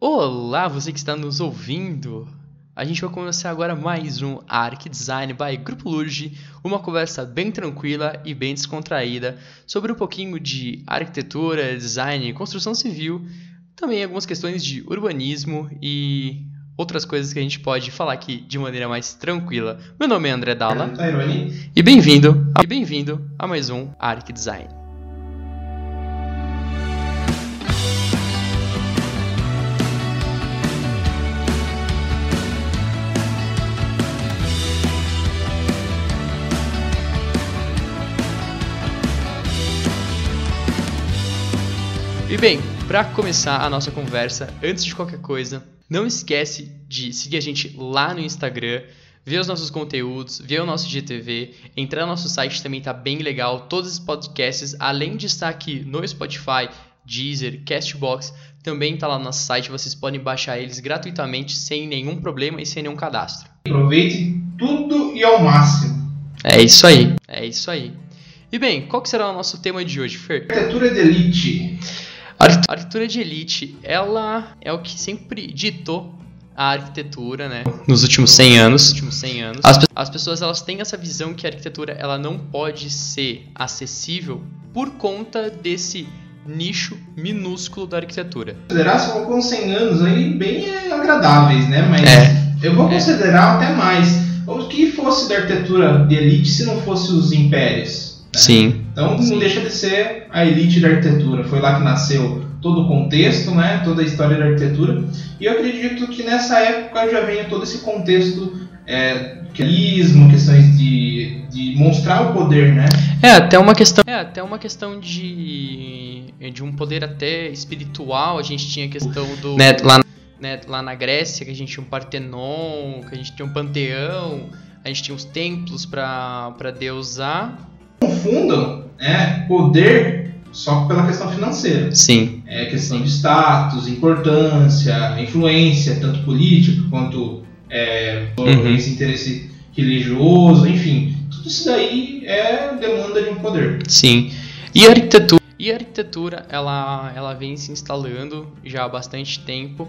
Olá, você que está nos ouvindo. A gente vai começar agora mais um Arc Design by Grupo Lurge, uma conversa bem tranquila e bem descontraída sobre um pouquinho de arquitetura, design, construção civil, também algumas questões de urbanismo e outras coisas que a gente pode falar aqui de maneira mais tranquila. Meu nome é André Dalla e bem-vindo e bem-vindo a mais um Arc Design. E bem, para começar a nossa conversa, antes de qualquer coisa, não esquece de seguir a gente lá no Instagram, ver os nossos conteúdos, ver o nosso GTV, entrar no nosso site também tá bem legal, todos os podcasts, além de estar aqui no Spotify, Deezer, Castbox, também tá lá no nosso site, vocês podem baixar eles gratuitamente, sem nenhum problema e sem nenhum cadastro. Aproveite tudo e ao máximo. É isso aí, é isso aí. E bem, qual que será o nosso tema de hoje, Fer? Arquitetura de elite. A arquitetura de elite, ela é o que sempre ditou a arquitetura, né? Nos últimos 100 anos. Últimos 100 anos. As, as, pessoas elas têm essa visão que a arquitetura ela não pode ser acessível por conta desse nicho minúsculo da arquitetura. Considerar são com 100 anos aí bem agradáveis, né? Mas é. eu vou considerar é. até mais. O que fosse da arquitetura de elite se não fosse os impérios? Né? Sim. Então não deixa de ser a elite da arquitetura. Foi lá que nasceu todo o contexto, né? toda a história da arquitetura. E eu acredito que nessa época já venha todo esse contexto é, questões de, de mostrar o poder, né? É até uma questão, é até uma questão de de um poder até espiritual. A gente tinha a questão do né, lá, né, lá na Grécia que a gente tinha um Partenon, que a gente tinha um panteão, a gente tinha os templos para para deusar confundam né, poder só pela questão financeira. Sim. É questão de status, importância, influência, tanto político quanto é, uhum. esse interesse religioso, enfim. Tudo isso daí é demanda de um poder. Sim. E a arquitetura, e a arquitetura ela, ela vem se instalando já há bastante tempo.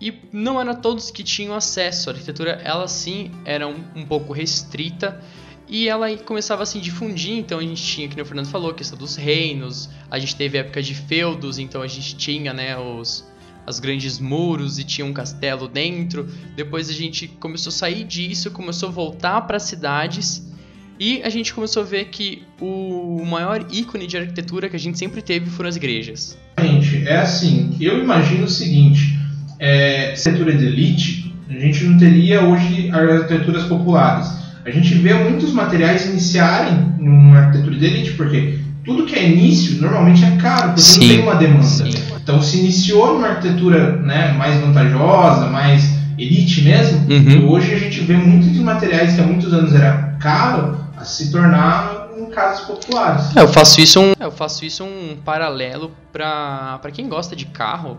E não era todos que tinham acesso. A arquitetura, ela sim, era um, um pouco restrita e ela começava a se difundir, então a gente tinha, que o Fernando falou, a questão dos reinos, a gente teve época de feudos, então a gente tinha, né, os, os grandes muros e tinha um castelo dentro. Depois a gente começou a sair disso, começou a voltar para as cidades e a gente começou a ver que o maior ícone de arquitetura que a gente sempre teve foram as igrejas. Gente, é assim, eu imagino o seguinte, é, arquitetura de elite, a gente não teria hoje arquiteturas populares a gente vê muitos materiais iniciarem numa arquitetura de elite, porque tudo que é início normalmente é caro, porque Sim. não tem uma demanda. Sim. Então se iniciou numa arquitetura né, mais vantajosa, mais elite mesmo, uhum. e hoje a gente vê muitos dos materiais que há muitos anos era caro a se tornar em casas populares. É, eu faço isso um, eu faço isso um paralelo para quem gosta de carro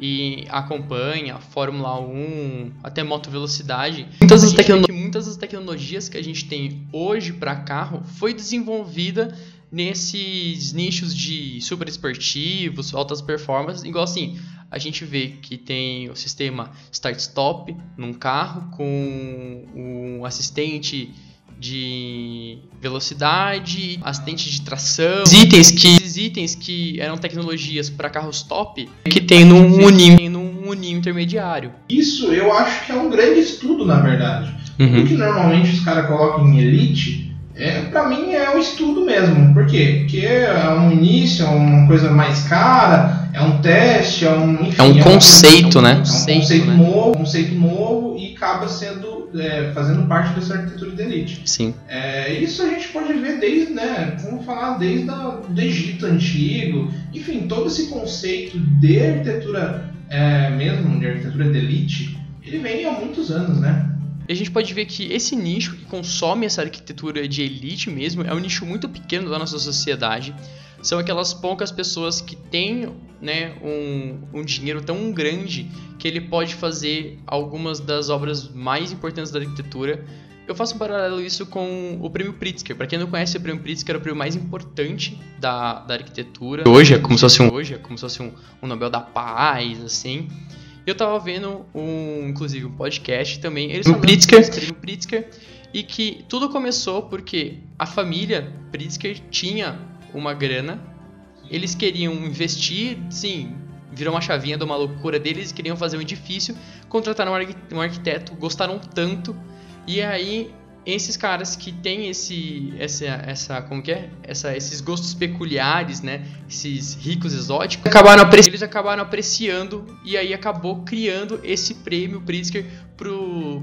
e acompanha Fórmula 1, até moto velocidade. Muitas das, tecno... muitas das tecnologias que a gente tem hoje para carro foi desenvolvida nesses nichos de super esportivos, altas performances, igual assim, a gente vê que tem o sistema start-stop num carro com um assistente de velocidade, assistente de tração, esses itens que, esses itens que eram tecnologias para carros top, que tem num uninho, num uninho intermediário. Isso eu acho que é um grande estudo, na verdade. Uhum. O que normalmente os caras colocam em elite, é, para mim é um estudo mesmo. Por quê? Porque é um início, é uma coisa mais cara, é um teste, é um. Enfim, é um conceito, é um, né? É um conceito né? novo, conceito novo e acaba sendo é, fazendo parte dessa arquitetura de elite. Sim. É, isso a gente pode ver desde, né, vamos falar desde a, do Egito antigo, enfim, todo esse conceito de arquitetura é, mesmo, de arquitetura de elite, ele vem há muitos anos, né? E a gente pode ver que esse nicho que consome essa arquitetura de elite mesmo é um nicho muito pequeno da nossa sociedade. São aquelas poucas pessoas que têm né, um, um dinheiro tão grande que ele pode fazer algumas das obras mais importantes da arquitetura Eu faço um paralelo isso com o prêmio Pritzker. Para quem não conhece, o prêmio Pritzker é o prêmio mais importante da, da arquitetura. Hoje é como se fosse um, hoje é como se fosse um, um Nobel da Paz, assim. Eu tava vendo um, inclusive, um podcast também. Eles falam Pritzker. prêmio Pritzker e que tudo começou porque a família Pritzker tinha uma grana, eles queriam investir, sim, virou uma chavinha de uma loucura deles, queriam fazer um edifício, contrataram um arquiteto, gostaram tanto e aí esses caras que têm esse essa essa como que é? Essa esses gostos peculiares né? Esses ricos exóticos acabaram eles acabaram apreciando e aí acabou criando esse prêmio Pritzker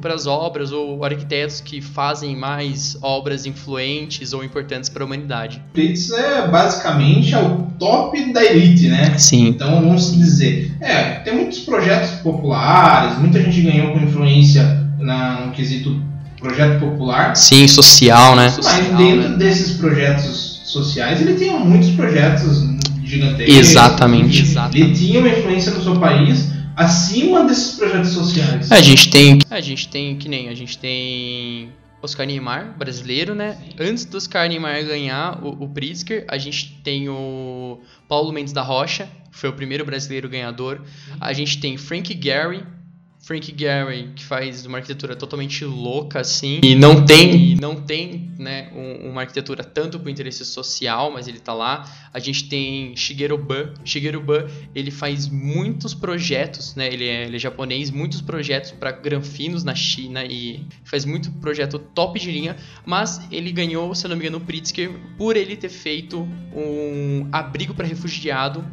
para as obras ou arquitetos que fazem mais obras influentes ou importantes para a humanidade. Pritzker é basicamente é o top da elite né? Sim. Então vamos dizer é tem muitos projetos populares muita gente ganhou com influência na, no quesito projeto popular. Sim, social, né? Mas dentro né? desses projetos sociais, ele tinha muitos projetos gigantescos. Exatamente. Ele tinha uma influência no seu país acima desses projetos sociais. A gente tem, a gente tem que nem a gente tem Oscar Niemeyer, brasileiro, né? Sim. Antes do Oscar Niemeyer ganhar o, o Pritzker, a gente tem o Paulo Mendes da Rocha, foi o primeiro brasileiro ganhador. A gente tem Frank Gehry, Frank Gehry, que faz uma arquitetura totalmente louca, assim, e não tem, e não tem né, um, uma arquitetura tanto para o interesse social, mas ele está lá. A gente tem Shigeru Ban. Shigeru Ban, ele faz muitos projetos, né, ele, é, ele é japonês, muitos projetos para granfinos na China e faz muito projeto top de linha, mas ele ganhou, se não me engano, o Pritzker por ele ter feito um abrigo para refugiado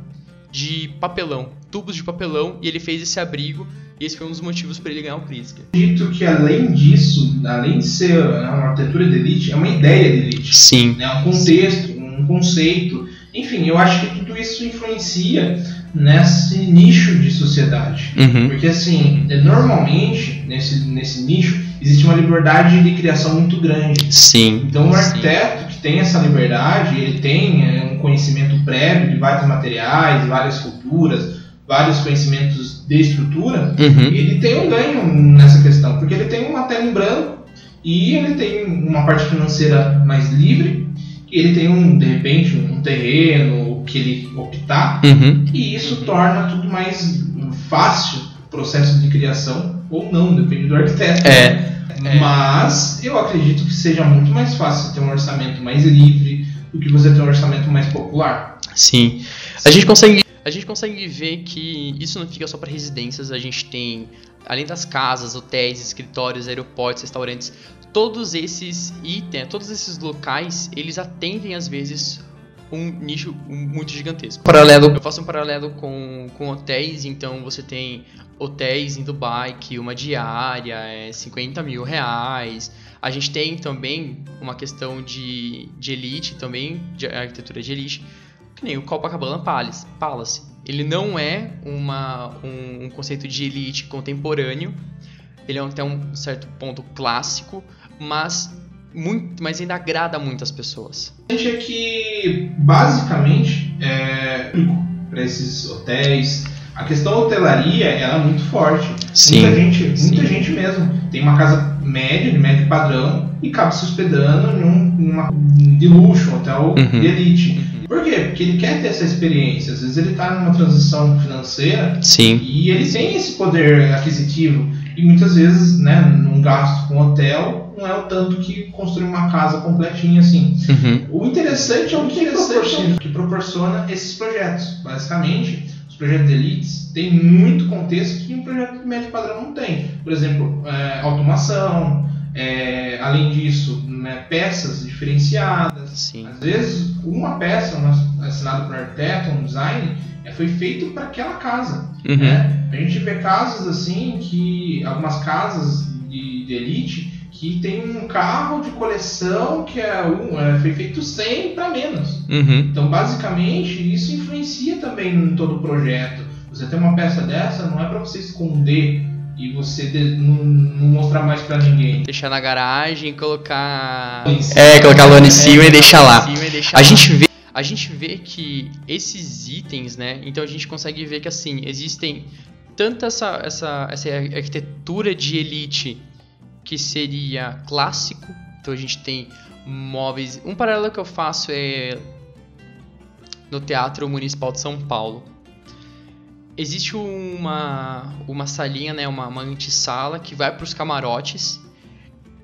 de papelão, tubos de papelão, e ele fez esse abrigo, e esse foi um dos motivos para ele ganhar o Pritzker. Dito que além disso, além de ser uma arquitetura de elite, é uma ideia de elite. Sim. Né? Um contexto, um conceito. Enfim, eu acho que tudo isso influencia nesse nicho de sociedade. Uhum. Porque assim, normalmente, nesse, nesse nicho, existe uma liberdade de criação muito grande. Sim. Então, um arquiteto que tem essa liberdade, ele tem é, um conhecimento prévio de vários materiais, várias culturas, vários conhecimentos de estrutura, uhum. ele tem um ganho nessa questão, porque ele tem uma tela em branco e ele tem uma parte financeira mais livre, e ele tem um, de repente, um terreno que ele optar, uhum. e isso torna tudo mais fácil o processo de criação, ou não, depende do arquiteto. É. É. Mas eu acredito que seja muito mais fácil ter um orçamento mais livre do que você ter um orçamento mais popular. Sim. A gente consegue a gente consegue ver que isso não fica só para residências, a gente tem além das casas, hotéis, escritórios, aeroportos, restaurantes, todos esses itens, todos esses locais, eles atendem às vezes um nicho muito gigantesco. Paralelo, eu faço um paralelo com, com hotéis, então você tem hotéis em Dubai que uma diária é 50 mil reais. A gente tem também uma questão de, de elite, também de arquitetura de elite, nem o Copacabana Palace. Palace. Ele não é uma, um, um conceito de elite contemporâneo, ele é até um certo ponto clássico, mas muito, mas ainda agrada muitas pessoas. A gente é que basicamente é para esses hotéis. A questão e muitas vezes, né, num gasto com hotel, não é o tanto que construir uma casa completinha assim. Uhum. O interessante é o que proporciona, que proporciona esses projetos. Basicamente, os projetos de elites têm muito contexto que um projeto de médio padrão não tem. Por exemplo, é, automação, é, além disso, né, peças diferenciadas. Sim. Às vezes, uma peça assinada por um arquiteto, um design, é, foi feito para aquela casa. Uhum. Né? A gente vê casos assim que algumas casas de, de elite que tem um carro de coleção que é um, é, foi feito 100 para menos. Uhum. Então, basicamente, isso influencia também em todo o projeto. Você tem uma peça dessa, não é para você esconder e você de, não, não, mostrar mais para ninguém. Deixar na garagem, colocar. É, colocar a lona em cima, é, e, deixar lá. e deixar a lá. gente vê a gente vê que esses itens, né? Então a gente consegue ver que assim existem tanto essa, essa, essa arquitetura de elite que seria clássico. Então a gente tem móveis. Um paralelo que eu faço é no Teatro Municipal de São Paulo. Existe uma, uma salinha, né, uma, uma antessala que vai para os camarotes.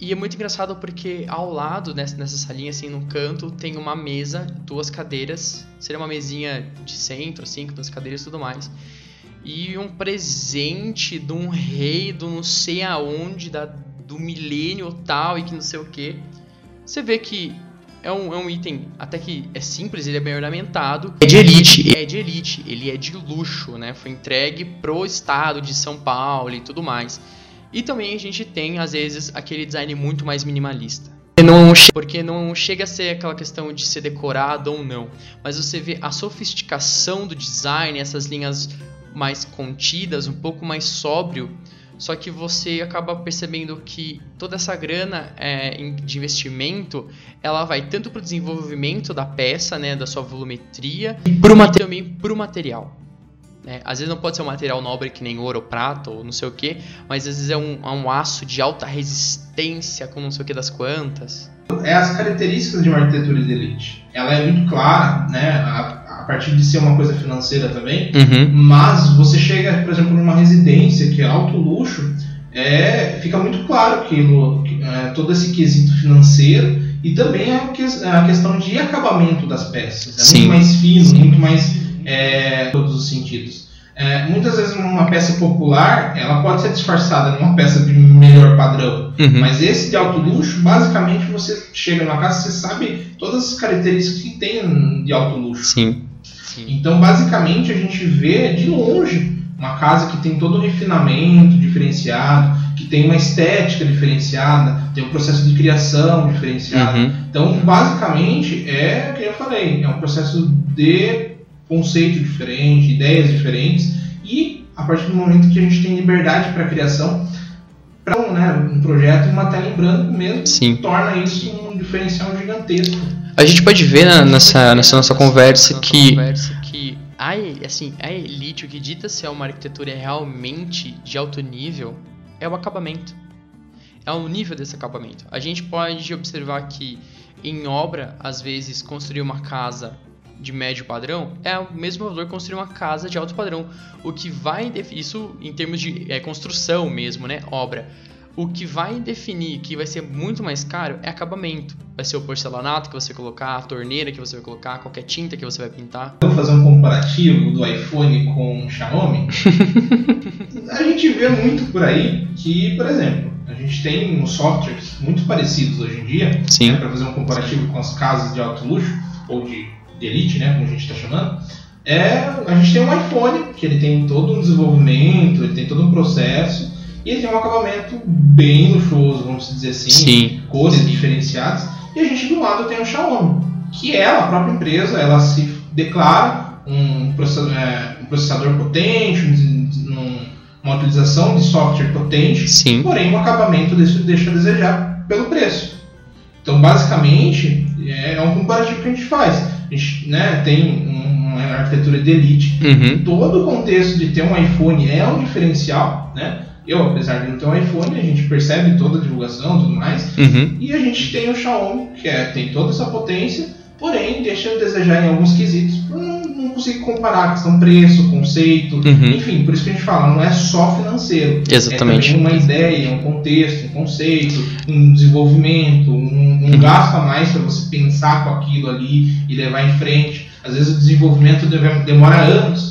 E é muito engraçado porque ao lado nessa, nessa salinha, assim, no canto, tem uma mesa, duas cadeiras. Seria uma mesinha de centro, assim, com duas cadeiras e tudo mais. E um presente de um rei do não sei aonde, da, do milênio tal, e que não sei o que. Você vê que é um, é um item até que é simples, ele é bem ornamentado. É de elite. É de elite, ele é de luxo, né? Foi entregue pro estado de São Paulo e tudo mais. E também a gente tem, às vezes, aquele design muito mais minimalista. Não, porque não chega a ser aquela questão de ser decorado ou não. Mas você vê a sofisticação do design, essas linhas mais contidas, um pouco mais sóbrio só que você acaba percebendo que toda essa grana é, de investimento, ela vai tanto para o desenvolvimento da peça, né, da sua volumetria, e pro também para o material. Né? Às vezes não pode ser um material nobre que nem ouro ou prata ou não sei o que, mas às vezes é um, é um aço de alta resistência com não sei o que das quantas. É as características de uma arquitetura de elite. Ela é muito clara, né? A partir de ser uma coisa financeira também, uhum. mas você chega, por exemplo, numa residência que é alto luxo, é, fica muito claro que, é, todo esse quesito financeiro e também a, que, a questão de acabamento das peças. É Sim. muito mais fino, Sim. muito mais é, todos os sentidos. É, muitas vezes uma peça popular ela pode ser disfarçada numa peça de melhor padrão, uhum. mas esse de alto luxo, basicamente você chega numa casa você sabe todas as características que tem de alto luxo. Sim. Então, basicamente, a gente vê de longe uma casa que tem todo um refinamento diferenciado, que tem uma estética diferenciada, tem um processo de criação diferenciado. Uhum. Então, basicamente, é o que eu falei, é um processo de conceito diferente, ideias diferentes, e a partir do momento que a gente tem liberdade para criação, para um, né, um projeto em uma tela em branco mesmo, Sim. torna isso um diferencial gigantesco. A gente pode ver na, nessa, nessa nossa conversa que, que a, assim, a elite, o que dita ser uma arquitetura realmente de alto nível, é o acabamento. É o nível desse acabamento. A gente pode observar que em obra, às vezes, construir uma casa de médio padrão é o mesmo valor construir uma casa de alto padrão. O que vai isso em termos de é, construção mesmo, né? Obra. O que vai definir que vai ser muito mais caro é acabamento. Vai ser o porcelanato que você colocar, a torneira que você vai colocar, qualquer tinta que você vai pintar. Vou fazer um comparativo do iPhone com o Xiaomi. a gente vê muito por aí que, por exemplo, a gente tem uns softwares muito parecidos hoje em dia, né, para fazer um comparativo com as casas de alto luxo ou de, de elite, né, como a gente está chamando. É, a gente tem um iPhone que ele tem todo um desenvolvimento, ele tem todo um processo e ele tem um acabamento bem luxuoso, vamos dizer assim, Sim. cores diferenciadas. E a gente do lado tem o Xiaomi, que ela, a própria empresa, ela se declara um processador, é, um processador potente, um, uma utilização de software potente, Sim. porém o acabamento deixa a desejar pelo preço. Então, basicamente, é, é um comparativo que a gente faz. A gente né, tem uma arquitetura de elite. Uhum. Todo o contexto de ter um iPhone é um diferencial, né? Eu, apesar de não ter um iPhone, a gente percebe toda a divulgação e tudo mais. Uhum. E a gente tem o Xiaomi, que é, tem toda essa potência, porém deixa a desejar em alguns quesitos. Não, não consigo comparar a questão preço, conceito, uhum. enfim, por isso que a gente fala, não é só financeiro. Exatamente. É uma ideia, um contexto, um conceito, um desenvolvimento, um, um uhum. gasto a mais para você pensar com aquilo ali e levar em frente. Às vezes o desenvolvimento demora anos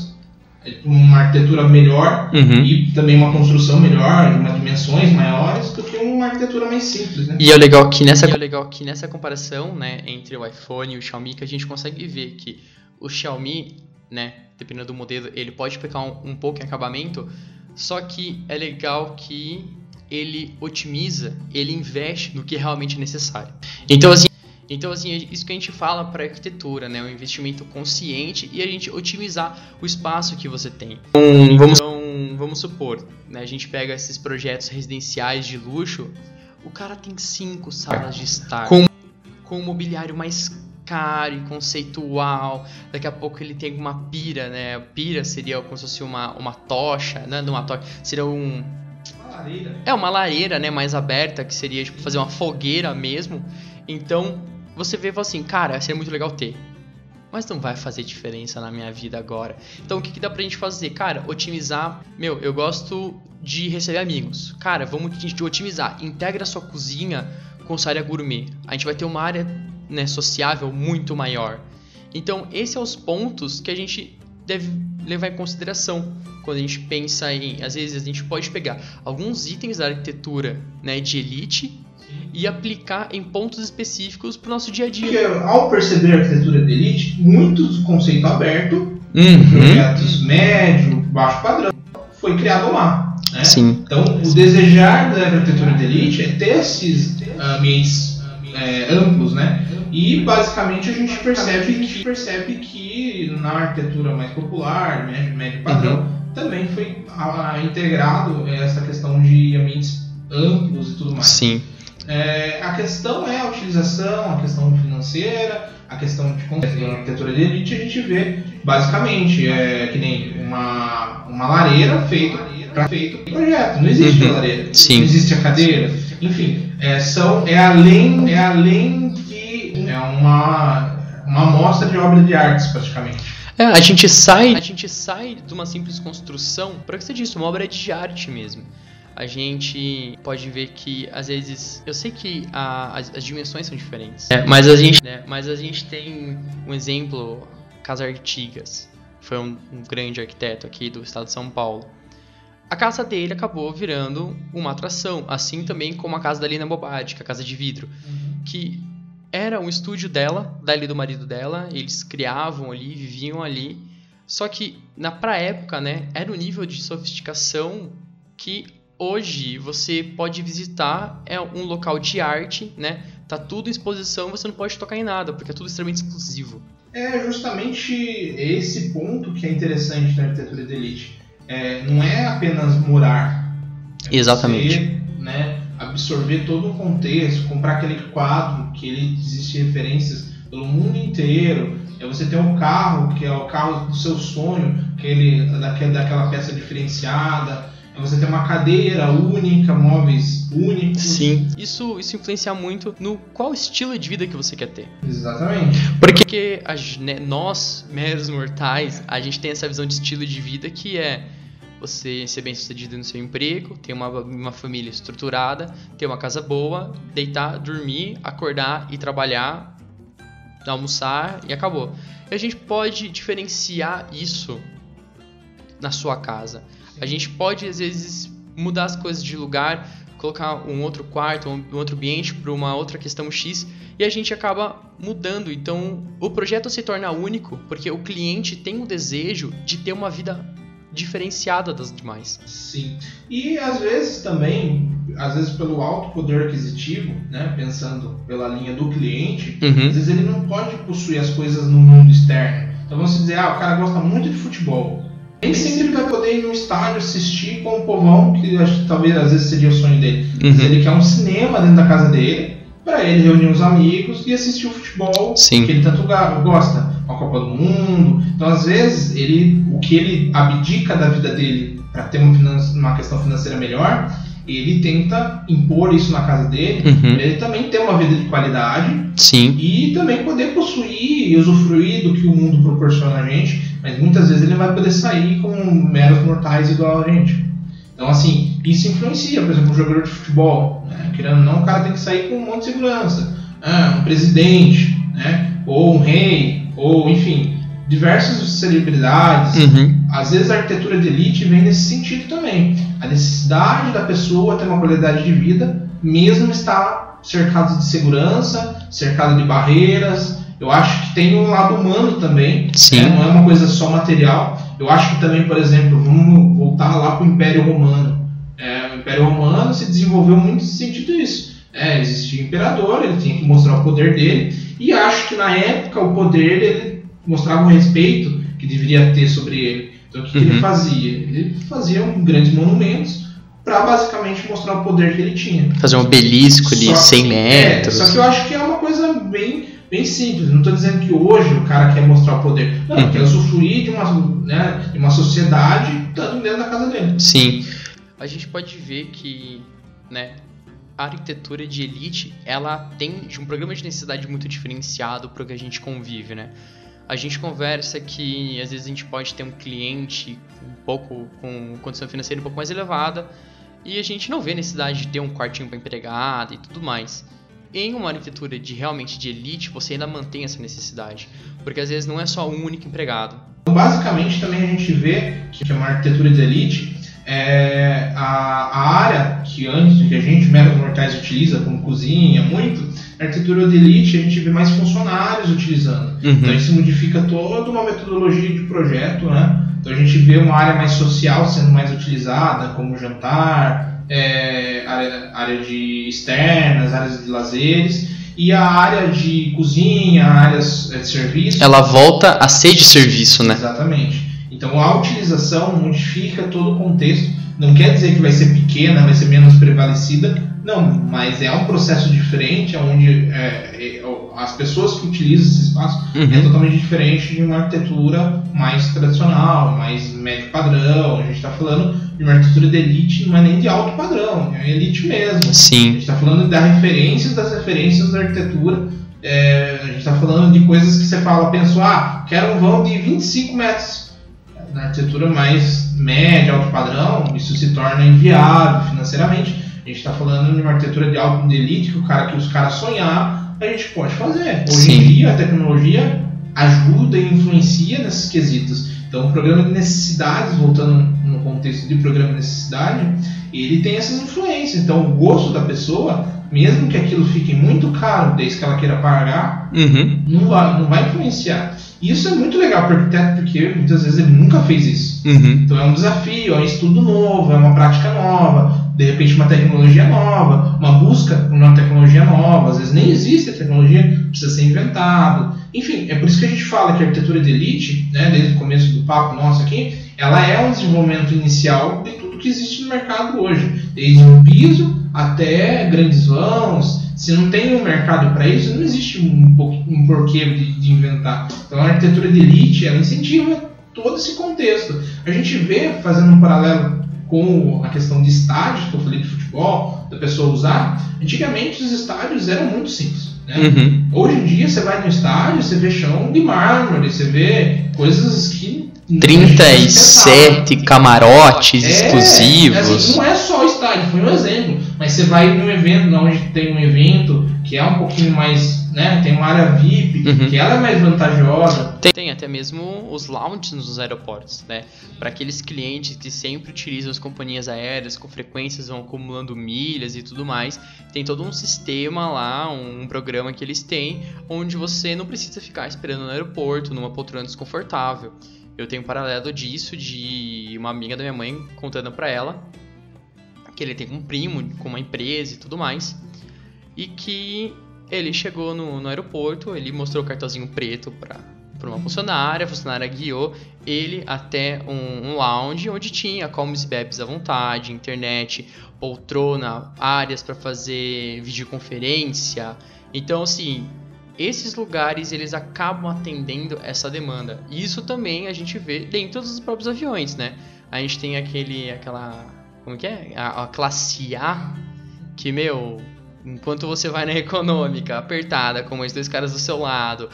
uma arquitetura melhor uhum. e também uma construção melhor, umas dimensões maiores do que uma arquitetura mais simples, né? E é legal que nessa, é legal que nessa comparação, né, entre o iPhone e o Xiaomi, que a gente consegue ver que o Xiaomi, né, dependendo do modelo, ele pode pecar um, um pouco em acabamento, só que é legal que ele otimiza, ele investe no que é realmente é necessário. Então, assim, então, assim, é isso que a gente fala para arquitetura, né? Um investimento consciente e a gente otimizar o espaço que você tem. Então, vamos, então, vamos supor, né? A gente pega esses projetos residenciais de luxo, o cara tem cinco salas de estar com, com o mobiliário mais caro e conceitual. Daqui a pouco ele tem uma pira, né? Pira seria como se fosse uma, uma tocha, né? Não uma tocha, seria um lareira. É uma lareira, né, mais aberta, que seria tipo fazer uma fogueira mesmo. Então, você vê e fala assim, cara, seria muito legal ter. Mas não vai fazer diferença na minha vida agora. Então o que, que dá pra gente fazer? Cara, otimizar. Meu, eu gosto de receber amigos. Cara, vamos otimizar. Integra a sua cozinha com sua área gourmet. A gente vai ter uma área né, sociável muito maior. Então, esses são os pontos que a gente deve levar em consideração quando a gente pensa em. Às vezes a gente pode pegar alguns itens da arquitetura né, de elite e aplicar em pontos específicos para o nosso dia a dia. Porque ao perceber a arquitetura de elite, muitos do conceito aberto, Uhum. projetos médio, baixo padrão, foi criado lá. Né? Sim. Então, o desejar da arquitetura de elite é ter esses ambientes é, amplos, né? E basicamente a gente percebe que, percebe que na arquitetura mais popular, médio, médio padrão, também foi ah, integrado essa questão de ambientes amplos e tudo mais. Sim. É, a questão é a utilização, a questão financeira, a questão de da arquitetura de elite, a gente vê basicamente é que nem uma, uma lareira feita para feito projeto. Não existe Uhum. a lareira, Sim. não existe a cadeira. Enfim, é, são, é além, é além que é uma, uma amostra de obra de artes praticamente. É, a gente sai, a gente sai de uma simples construção para que você disse, uma obra de arte mesmo. A gente pode ver que às vezes, eu sei que a- as, as dimensões são diferentes, É, mas a gente, né, mas a gente tem um exemplo, Casa Artigas, foi um, um grande arquiteto aqui do estado de São Paulo. A casa dele acabou virando uma atração, assim também como a casa da Lina Bobadi, que é a casa de vidro que era um estúdio dela, dali do marido dela, eles criavam ali, viviam ali. Só que na pra época, né, era um nível de sofisticação que hoje você pode visitar, é um local de arte, né? Tá tudo em exposição, você não pode tocar em nada, porque é tudo extremamente exclusivo. É justamente esse ponto que é interessante na arquitetura de elite. É, não é apenas morar. É Exatamente. Você, né, absorver todo o contexto, comprar aquele quadro que ele existe referências pelo mundo inteiro. É você ter um carro que é o carro do seu sonho, aquele, daquela, daquela peça diferenciada. É você ter uma cadeira única, móveis únicos. Sim. Isso, isso influencia muito no qual estilo de vida que você quer ter. Exatamente. Porque as- né, nós, meros mortais, a gente tem essa visão de estilo de vida que é você ser bem sucedido no seu emprego, ter uma, uma família estruturada, ter uma casa boa, deitar, dormir, acordar e trabalhar, almoçar e acabou. E a gente pode diferenciar isso na sua casa. A gente pode, às vezes, mudar as coisas de lugar, colocar um outro quarto, um outro ambiente para uma outra questão X e a gente acaba mudando. Então, o projeto se torna único porque o cliente tem o desejo de ter uma vida diferenciada das demais. Sim. E às vezes também, às vezes pelo alto poder aquisitivo, né, pensando pela linha do cliente, às Uhum. vezes ele não pode possuir as coisas no mundo externo. Então vamos dizer, ah, o cara gosta muito de futebol. Nem sempre ele vai poder ir no estádio assistir com o povão, que acho que talvez às vezes seria o sonho dele. Mas Uhum. ele quer um cinema dentro da casa dele, para ele reunir os amigos e assistir o futebol Sim. que ele tanto gosta, uma Copa do Mundo. Então, às vezes, ele, o que ele abdica da vida dele para ter uma, uma questão financeira melhor, ele tenta impor isso na casa dele, Uhum. ele também ter uma vida de qualidade Sim. e também poder possuir e usufruir do que o mundo proporciona a gente, mas muitas vezes ele vai poder sair como meros mortais igual a gente. Então, assim, isso influencia, por exemplo, um jogador de futebol, né? querendo ou não, o cara tem que sair com um monte de segurança. Ah, um presidente, né? ou um rei, ou enfim, diversas celebridades. Uhum. Às vezes a arquitetura de elite vem nesse sentido também. A necessidade da pessoa ter uma qualidade de vida, mesmo estar cercado de segurança, cercado de barreiras. Eu acho que tem um lado humano também, Sim. né? não é uma coisa só material. Eu acho que também, por exemplo, vamos voltar lá para o Império Romano. É, o Império Romano se desenvolveu muito nesse sentido isso. É, existia o imperador, ele tinha que mostrar o poder dele, e acho que na época o poder dele mostrava o respeito que deveria ter sobre ele. Então o que, que ele Uhum. fazia? Ele fazia um grandes monumentos para basicamente mostrar o poder que ele tinha. Fazer um obelisco Só- 100 metros. É, só que eu acho que é uma coisa bem, bem simples. Não estou dizendo que hoje o cara quer mostrar o poder. Não, Uhum. quer usufruir de uma, né, de uma sociedade estando dentro da casa dele. Sim. a gente pode ver que, né, a arquitetura de elite, ela tem um programa de necessidade muito diferenciado para o que a gente convive, né? A gente conversa que às vezes a gente pode ter um cliente um pouco com condição financeira um pouco mais elevada e a gente não vê necessidade de ter um quartinho para empregada e tudo mais. Em uma arquitetura de realmente de elite, você ainda mantém essa necessidade, porque às vezes não é só um único empregado. Basicamente, também a gente vê que é uma arquitetura de elite é, a, a, área que antes que a gente, meros mortais, utiliza como cozinha muito, na arquitetura de elite a gente vê mais funcionários utilizando. Uhum. Então isso modifica toda uma metodologia de projeto, né? Então a gente vê uma área mais social sendo mais utilizada, como jantar, é, área, área de externas, áreas de lazeres, e a área de cozinha, áreas de serviço. Ela volta a ser de serviço, né? Exatamente. Então a utilização modifica todo o contexto. Não quer dizer que vai ser pequena, vai ser menos prevalecida, não, mas é um processo diferente, onde é, é, as pessoas que utilizam esse espaço é uhum. é totalmente diferente de uma arquitetura mais tradicional, mais médio padrão. A gente está falando de uma arquitetura de elite, não é nem de alto padrão, é elite mesmo. Sim. A gente está falando das referências das referências da arquitetura. É, a gente está falando de coisas que você fala, pensou, ah, quero um vão de 25 metros na arquitetura mais média, alto padrão, isso se torna inviável financeiramente. A gente está falando de uma arquitetura de alto de elite, que, o cara, que os caras sonhar, a gente pode fazer. Hoje Sim. em dia, a tecnologia ajuda e influencia nesses quesitos. Então, o programa de necessidades, voltando no contexto de programa de necessidade, ele tem essas influências. Então, o gosto da pessoa, mesmo que aquilo fique muito caro, desde que ela queira pagar, uhum. não, vai, não vai influenciar. E isso é muito legal para o arquiteto, porque muitas vezes ele nunca fez isso. Uhum. Então é um desafio, é um estudo novo, é uma prática nova, de repente uma tecnologia nova, uma busca por uma tecnologia nova. Às vezes nem existe a tecnologia, precisa ser inventado. Enfim, é por isso que a gente fala que a arquitetura de elite, né, desde o começo do papo nosso aqui, ela é um desenvolvimento inicial de tudo que existe no mercado hoje, desde um piso até grandes vãos, se não tem um mercado para isso, não existe um, um porquê de, de, inventar. Então a arquitetura de elite ela incentiva todo esse contexto. A gente vê, fazendo um paralelo com a questão de estádios, que eu falei de futebol, da pessoa usar, antigamente os estádios eram muito simples. Né? Uhum. Hoje em dia você vai no estádio, você vê chão de mármore, você vê coisas que 37 camarotes é, exclusivos. É assim, não é só o estádio, foi um exemplo. Mas você vai num evento, onde tem um evento que é um pouquinho mais, né, tem uma área VIP, uhum. que ela é mais vantajosa. Tem, tem, até mesmo os lounges nos aeroportos, né? Para aqueles clientes que sempre utilizam as companhias aéreas, com frequências vão acumulando milhas e tudo mais. Tem todo um sistema lá, um, um programa que eles têm, onde você não precisa ficar esperando no aeroporto, numa poltrona desconfortável. Eu tenho um paralelo disso de uma amiga da minha mãe contando para ela que ele tem um primo com uma empresa e tudo mais. E que ele chegou no, no aeroporto, ele mostrou o cartãozinho preto para para uma funcionária, a funcionária guiou ele até um, um lounge onde tinha comes e bebes à vontade, internet, poltrona, áreas para fazer videoconferência. Então, assim, esses lugares eles acabam atendendo essa demanda. E isso também a gente vê dentro dos próprios aviões, né? A gente tem aquele, aquela, como que é? A, a classe A, que, meu, enquanto você vai na econômica, apertada, com mais dois caras do seu lado,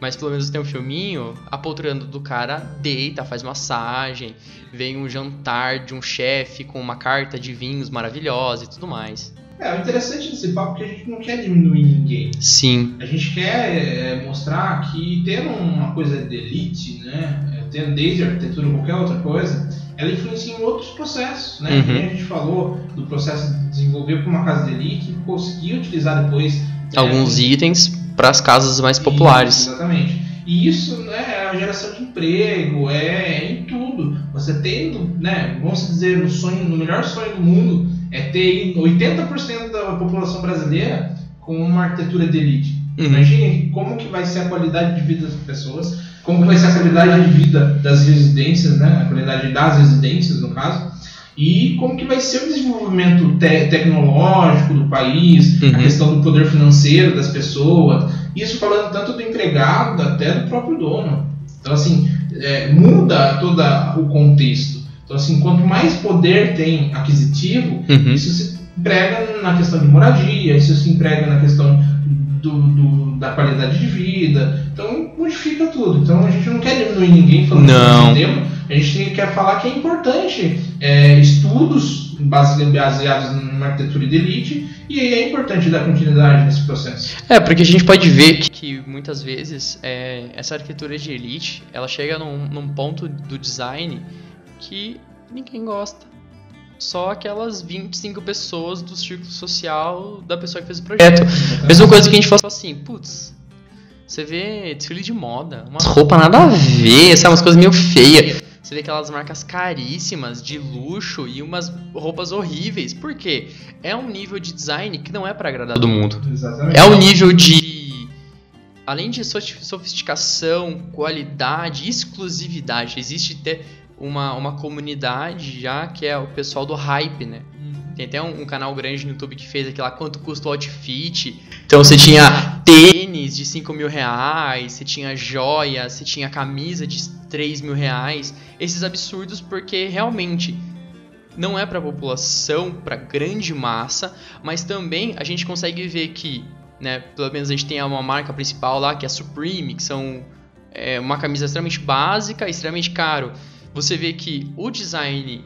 mas pelo menos tem um filminho, a poltrona do cara deita, faz massagem, vem um jantar de um chefe com uma carta de vinhos maravilhosa e tudo mais. É, o interessante desse papo é que a gente não quer diminuir ninguém. Sim. A gente quer é, mostrar que ter uma coisa de elite, né, é, tendo desde arquitetura ou qualquer outra coisa, ela influencia em outros processos, né? Uhum. A gente falou do processo de desenvolver para uma casa de elite e conseguir utilizar depois é, alguns é, itens para as casas mais populares. Exatamente. E isso né, é a geração de emprego, é, é em tudo. Você tendo, né, vamos dizer, no sonho, no melhor sonho do mundo, é ter 80% da população brasileira com uma arquitetura de elite. Uhum. Imagine como que vai ser a qualidade de vida das pessoas, como que vai ser a qualidade de vida das residências, né? a qualidade das residências, no caso, e como que vai ser o desenvolvimento te tecnológico do país, uhum. a questão do poder financeiro das pessoas, isso falando tanto do empregado até do próprio dono. Então, assim, é, muda todo o contexto. Então, assim, quanto mais poder tem aquisitivo, Uhum. isso se emprega na questão de moradia, isso se emprega na questão do, do- da qualidade de vida. Então, modifica tudo. Então, a gente não quer diminuir ninguém falando Não. desse tema. A gente quer falar que é importante é, estudos base- baseados numa arquitetura de elite e aí é importante dar continuidade nesse processo. É, porque a gente pode ver que, que muitas vezes é, essa arquitetura de elite, ela chega num, num ponto do design que ninguém gosta. Só aquelas 25 pessoas do círculo social da pessoa que fez o projeto. Mesma coisa que a gente fala assim, putz, você vê desfile de moda, umas roupas nada a ver, sabe, umas coisas meio feias. Você vê aquelas marcas caríssimas, de luxo e umas roupas horríveis. Por quê? É um nível de design que não é pra agradar todo mundo. Exatamente. É um nível de. Além de sofi- sofisticação, qualidade, exclusividade. Existe até uma, uma comunidade já que é o pessoal do hype, né? Tem até um, um canal grande no YouTube que fez aquilo lá quanto custa o outfit. Então você tinha tênis de 5 mil reais, você tinha joia, você tinha camisa de 3 mil reais. Esses absurdos porque realmente não é para população, para grande massa, mas também a gente consegue ver que, né, pelo menos a gente tem uma marca principal lá que é a Supreme, que são é, uma camisa extremamente básica, extremamente caro. Você vê que o design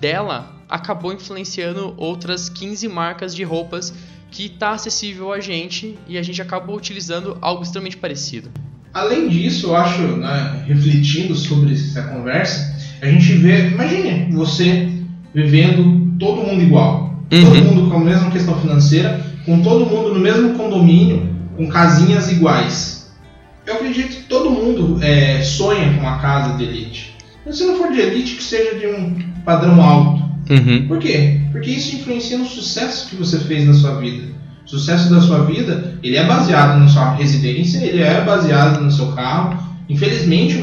dela acabou influenciando outras 15 marcas de roupas que tá acessível a gente e a gente acabou utilizando algo extremamente parecido. Além disso, eu acho, né, refletindo sobre essa conversa, a gente vê, imagine você vivendo todo mundo igual, todo Uhum. mundo com a mesma questão financeira, com todo mundo no mesmo condomínio, com casinhas iguais. Eu acredito que todo mundo é, sonha com uma casa de elite. Mas se não for de elite, que seja de um padrão alto. Uhum. Por quê? Porque isso influencia no sucesso que você fez na sua vida. O sucesso da sua vida, ele é baseado na sua residência, ele é baseado no seu carro. Infelizmente,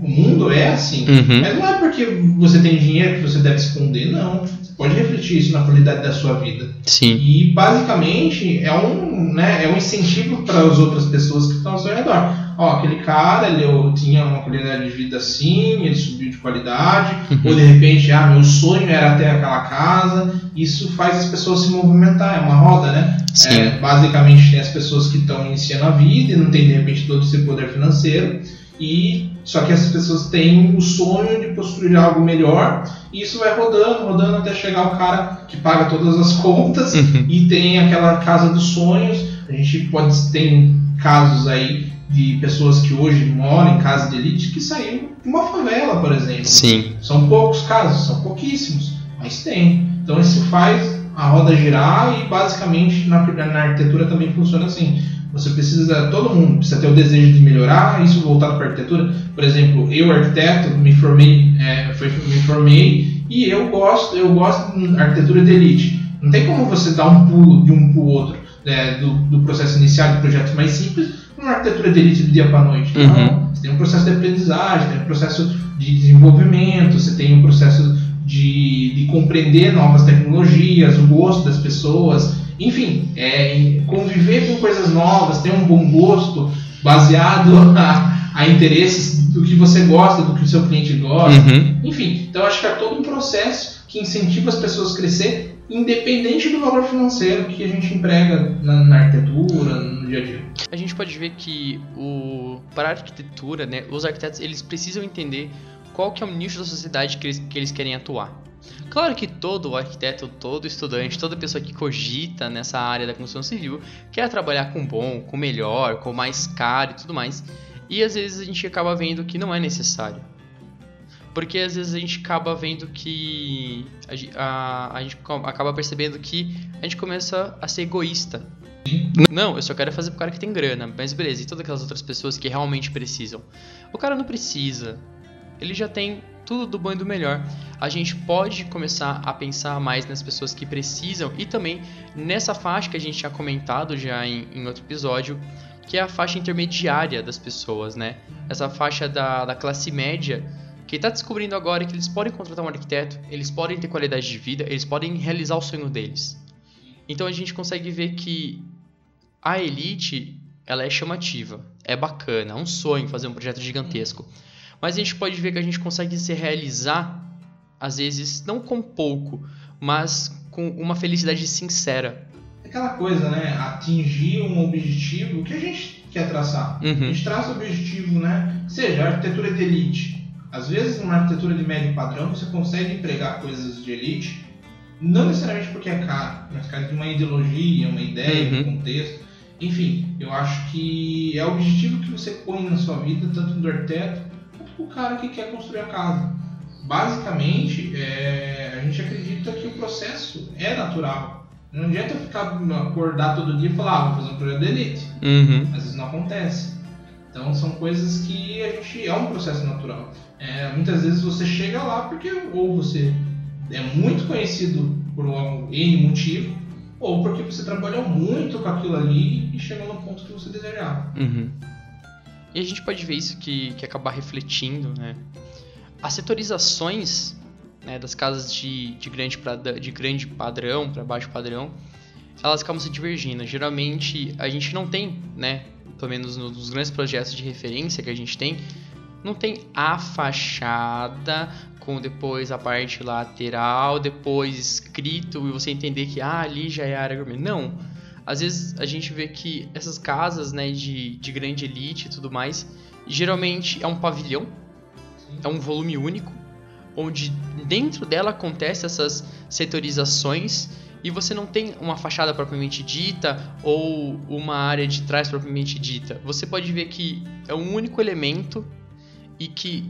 o mundo é assim. Uhum. Mas não é porque você tem dinheiro que você deve esconder, não. Você pode refletir isso na qualidade da sua vida. Sim. E basicamente é um, né, é um incentivo para as outras pessoas que estão ao seu redor. Ó, aquele cara, ele eu, tinha uma qualidade de vida assim, ele subiu de qualidade, Uhum. ou de repente, ah, meu sonho era ter aquela casa. Isso faz as pessoas se movimentar, é uma roda, né? Sim. É, basicamente tem as pessoas que estão iniciando a vida e não tem de repente todo esse poder financeiro. E só que essas pessoas têm o sonho de construir algo melhor e isso vai rodando, rodando até chegar o cara que paga todas as contas Uhum. e tem aquela casa dos sonhos. A gente pode ter casos aí de pessoas que hoje moram em casa de elite que saíram de uma favela, por exemplo. Sim. São poucos casos, são pouquíssimos, mas tem. Então isso faz a roda girar e basicamente na, na arquitetura também funciona assim. Você precisa, todo mundo precisa ter o desejo de melhorar, isso voltado para a arquitetura. Por exemplo, eu arquiteto, me formei, é, foi, me formei e eu gosto, eu gosto de arquitetura de elite. Não tem como você dar um pulo de um para o outro né, do, do processo inicial de projetos mais simples uma arquitetura de elite do dia para noite. Uhum. Não, você tem um processo de aprendizagem, tem um processo de desenvolvimento, você tem um processo de, de compreender novas tecnologias, o gosto das pessoas, enfim, é, conviver com coisas novas, ter um bom gosto baseado a, a interesses do que você gosta, do que o seu cliente gosta, Uhum. enfim. Então acho que é todo um processo que incentiva as pessoas a crescer, independente do valor financeiro que a gente emprega na, na arquitetura, no dia a dia. A gente pode ver que o para a arquitetura, né, os arquitetos eles precisam entender qual que é o nicho da sociedade que eles, que eles querem atuar. Claro que todo arquiteto, todo estudante, toda pessoa que cogita nessa área da construção civil quer trabalhar com bom, com melhor, com mais caro e tudo mais. E às vezes a gente acaba vendo que não é necessário. Porque às vezes a gente acaba vendo que. A, a, a gente acaba percebendo que a gente começa a ser egoísta. Não, eu só quero fazer pro cara que tem grana. Mas beleza, e todas aquelas outras pessoas que realmente precisam? O cara não precisa. Ele já tem tudo do bom e do melhor. A gente pode começar a pensar mais nas pessoas que precisam e também nessa faixa que a gente tinha comentado já em, em outro episódio, que é a faixa intermediária das pessoas, né? Essa faixa da, da classe média que está descobrindo agora que eles podem contratar um arquiteto, eles podem ter qualidade de vida, eles podem realizar o sonho deles. Então a gente consegue ver que a elite ela é chamativa, é bacana, é um sonho fazer um projeto gigantesco. Mas a gente pode ver que a gente consegue se realizar às vezes, não com pouco, mas com uma felicidade sincera. Aquela coisa, né? Atingir um objetivo que a gente quer traçar. Uhum. A gente traça o objetivo, né? Seja arquitetura de elite. Às vezes, numa arquitetura de médio padrão, você consegue empregar coisas de elite, não necessariamente porque é caro, mas por causa de uma ideologia, uma ideia, Uhum. um contexto. Enfim, eu acho que é o objetivo que você põe na sua vida, tanto do arquiteto quanto do cara que quer construir a casa. Basicamente, é, a gente acredita que o processo é natural. Não adianta eu ficar acordar todo dia e falar, ah, vou fazer um projeto de elite. Uhum. Às vezes não acontece. Então são coisas que a gente é um processo natural. É, muitas vezes você chega lá porque ou você é muito conhecido por um N motivo, ou porque você trabalhou muito com aquilo ali e chegou no ponto que você desejava. Uhum. E a gente pode ver isso que, que acabar refletindo, né? As setorizações né, das casas de, de, grande, prada- de grande padrão para baixo padrão, elas acabam se divergindo. Geralmente a gente não tem, né? Pelo menos nos grandes projetos de referência que a gente tem, não tem a fachada com depois a parte lateral, depois escrito e você entender que ah, ali já é a área gourmet. Não. Às vezes a gente vê que essas casas né, de, de grande elite e tudo mais, geralmente é um pavilhão, é um volume único, onde dentro dela acontecem essas setorizações e você não tem uma fachada propriamente dita ou uma área de trás propriamente dita. Você pode ver que é um único elemento e que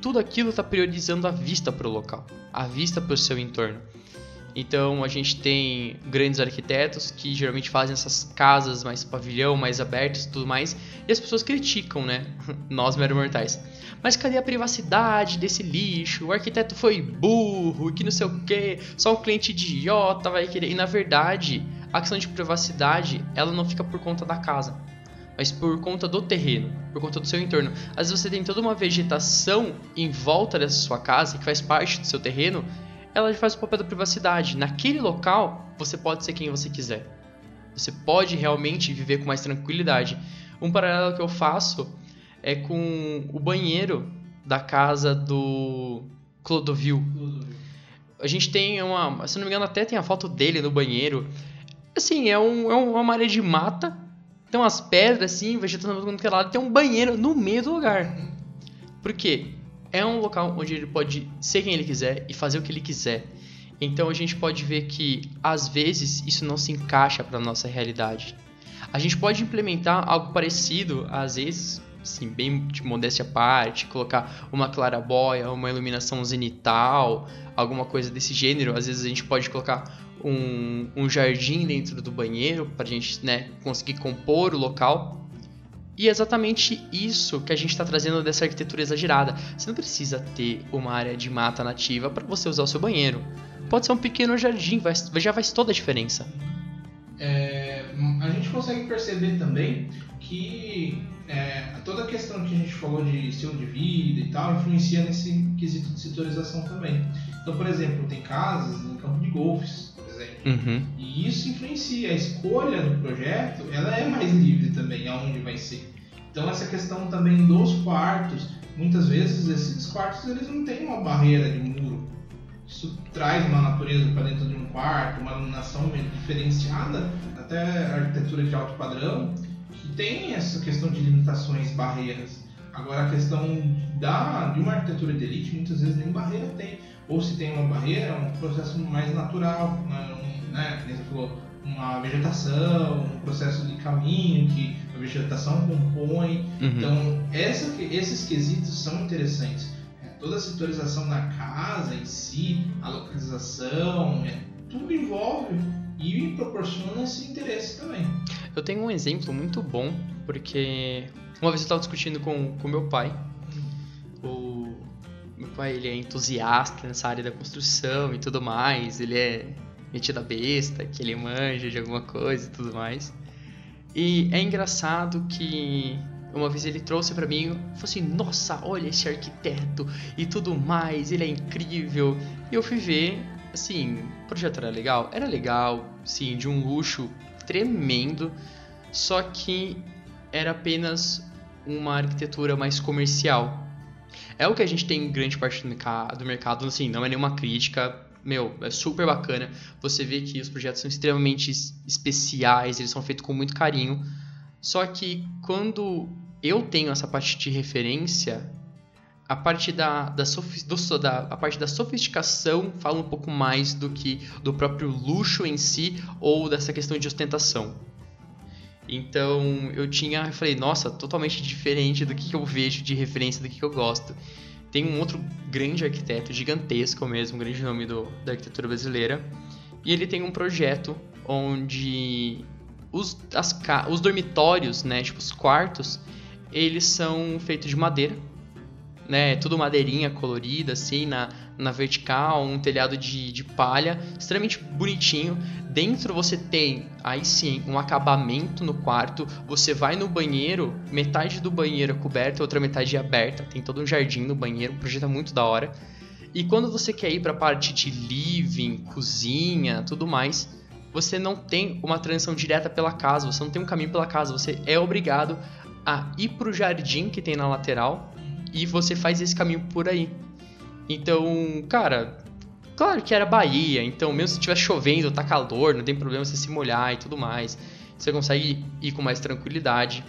tudo aquilo está priorizando a vista para o local, a vista para o seu entorno. Então a gente tem grandes arquitetos que geralmente fazem essas casas mais pavilhão, mais abertas e tudo mais, e as pessoas criticam, né? Nós mero mortais. Mas cadê a privacidade desse lixo? O arquiteto foi burro, que não sei o que, só um cliente idiota vai querer. E na verdade, a questão de privacidade, ela não fica por conta da casa, mas por conta do terreno, por conta do seu entorno. Às vezes você tem toda uma vegetação em volta dessa sua casa, que faz parte do seu terreno, ela faz o papel da privacidade. Naquele local, você pode ser quem você quiser. Você pode realmente viver com mais tranquilidade. Um paralelo que eu faço é com o banheiro da casa do Clodovil. A gente tem uma. Se não me engano, até tem a foto dele no banheiro. Assim, é, um, é uma área de mata. Tem umas pedras assim, vegetando todo que lado. Tem um banheiro no meio do lugar. Por quê? É um local onde ele pode ser quem ele quiser e fazer o que ele quiser. Então a gente pode ver que às vezes isso não se encaixa para nossa realidade. A gente pode implementar algo parecido, às vezes, assim, bem de modéstia à parte, colocar uma clarabóia, uma iluminação zenital, alguma coisa desse gênero. Às vezes a gente pode colocar um, um jardim dentro do banheiro para a gente né, conseguir compor o local. E é exatamente isso que a gente está trazendo dessa arquitetura exagerada. Você não precisa ter uma área de mata nativa para você usar o seu banheiro. Pode ser um pequeno jardim, já faz toda a diferença. É, a gente consegue perceber também que é, toda a questão que a gente falou de estilo de vida e tal influencia nesse quesito de setorização também. Então, por exemplo, tem casas em campo de golfes. Uhum. E isso influencia a escolha do projeto, ela é mais livre também aonde vai ser. Então essa questão também dos quartos, muitas vezes esses quartos eles não têm uma barreira de muro. Isso traz uma natureza para dentro de um quarto, uma iluminação diferenciada, até arquitetura de alto padrão, que tem essa questão de limitações, barreiras. Agora a questão da, de uma arquitetura de elite, muitas vezes nem barreira tem. Ou se tem uma barreira, é um processo mais natural, né? Um, né? Você falou, uma vegetação, um processo de caminho que a vegetação compõe. Uhum. Então, essa, esses quesitos são interessantes. É, toda a setorização da casa em si, a localização, é, tudo envolve e proporciona esse interesse também. Eu tenho um exemplo muito bom, porque uma vez eu estava discutindo com o meu pai. O meu pai ele é entusiasta nessa área da construção e tudo mais. Ele é metido besta, que ele manja de alguma coisa e tudo mais. E é engraçado que uma vez ele trouxe para mim, falou assim: "Nossa, olha esse arquiteto e tudo mais, ele é incrível". E eu fui ver, assim, o projeto era legal, era legal, sim, de um luxo tremendo, só que era apenas uma arquitetura mais comercial. É o que a gente tem em grande parte do mercado, assim, não é nenhuma crítica, meu, é super bacana. Você vê que os projetos são extremamente especiais, eles são feitos com muito carinho. Só que quando eu tenho essa parte de referência, a parte da, da, do, da, a parte da sofisticação fala um pouco mais do que do próprio luxo em si ou dessa questão de ostentação. Então eu tinha, eu falei, nossa, totalmente diferente do que, eu vejo de referência, do que, eu gosto. Tem um outro grande arquiteto, gigantesco mesmo, um grande nome do, da arquitetura brasileira, e ele tem um projeto onde os, as, os dormitórios, né, tipo os quartos, eles são feitos de madeira, né? Tudo madeirinha colorida, assim, na, na vertical, um telhado de, de palha, extremamente bonitinho. Dentro você tem, aí sim, um acabamento no quarto. Você vai no banheiro, metade do banheiro é coberta, outra metade é aberta. Tem todo um jardim no banheiro, um projeto muito da hora. E quando você quer ir para a parte de living, cozinha, tudo mais, você não tem uma transição direta pela casa, você não tem um caminho pela casa, você é obrigado a ir para o jardim que tem na lateral e você faz esse caminho por aí. Então, cara, claro que era Bahia, então mesmo se estiver chovendo, tá calor, não tem problema você se molhar e tudo mais. Você consegue ir com mais tranquilidade.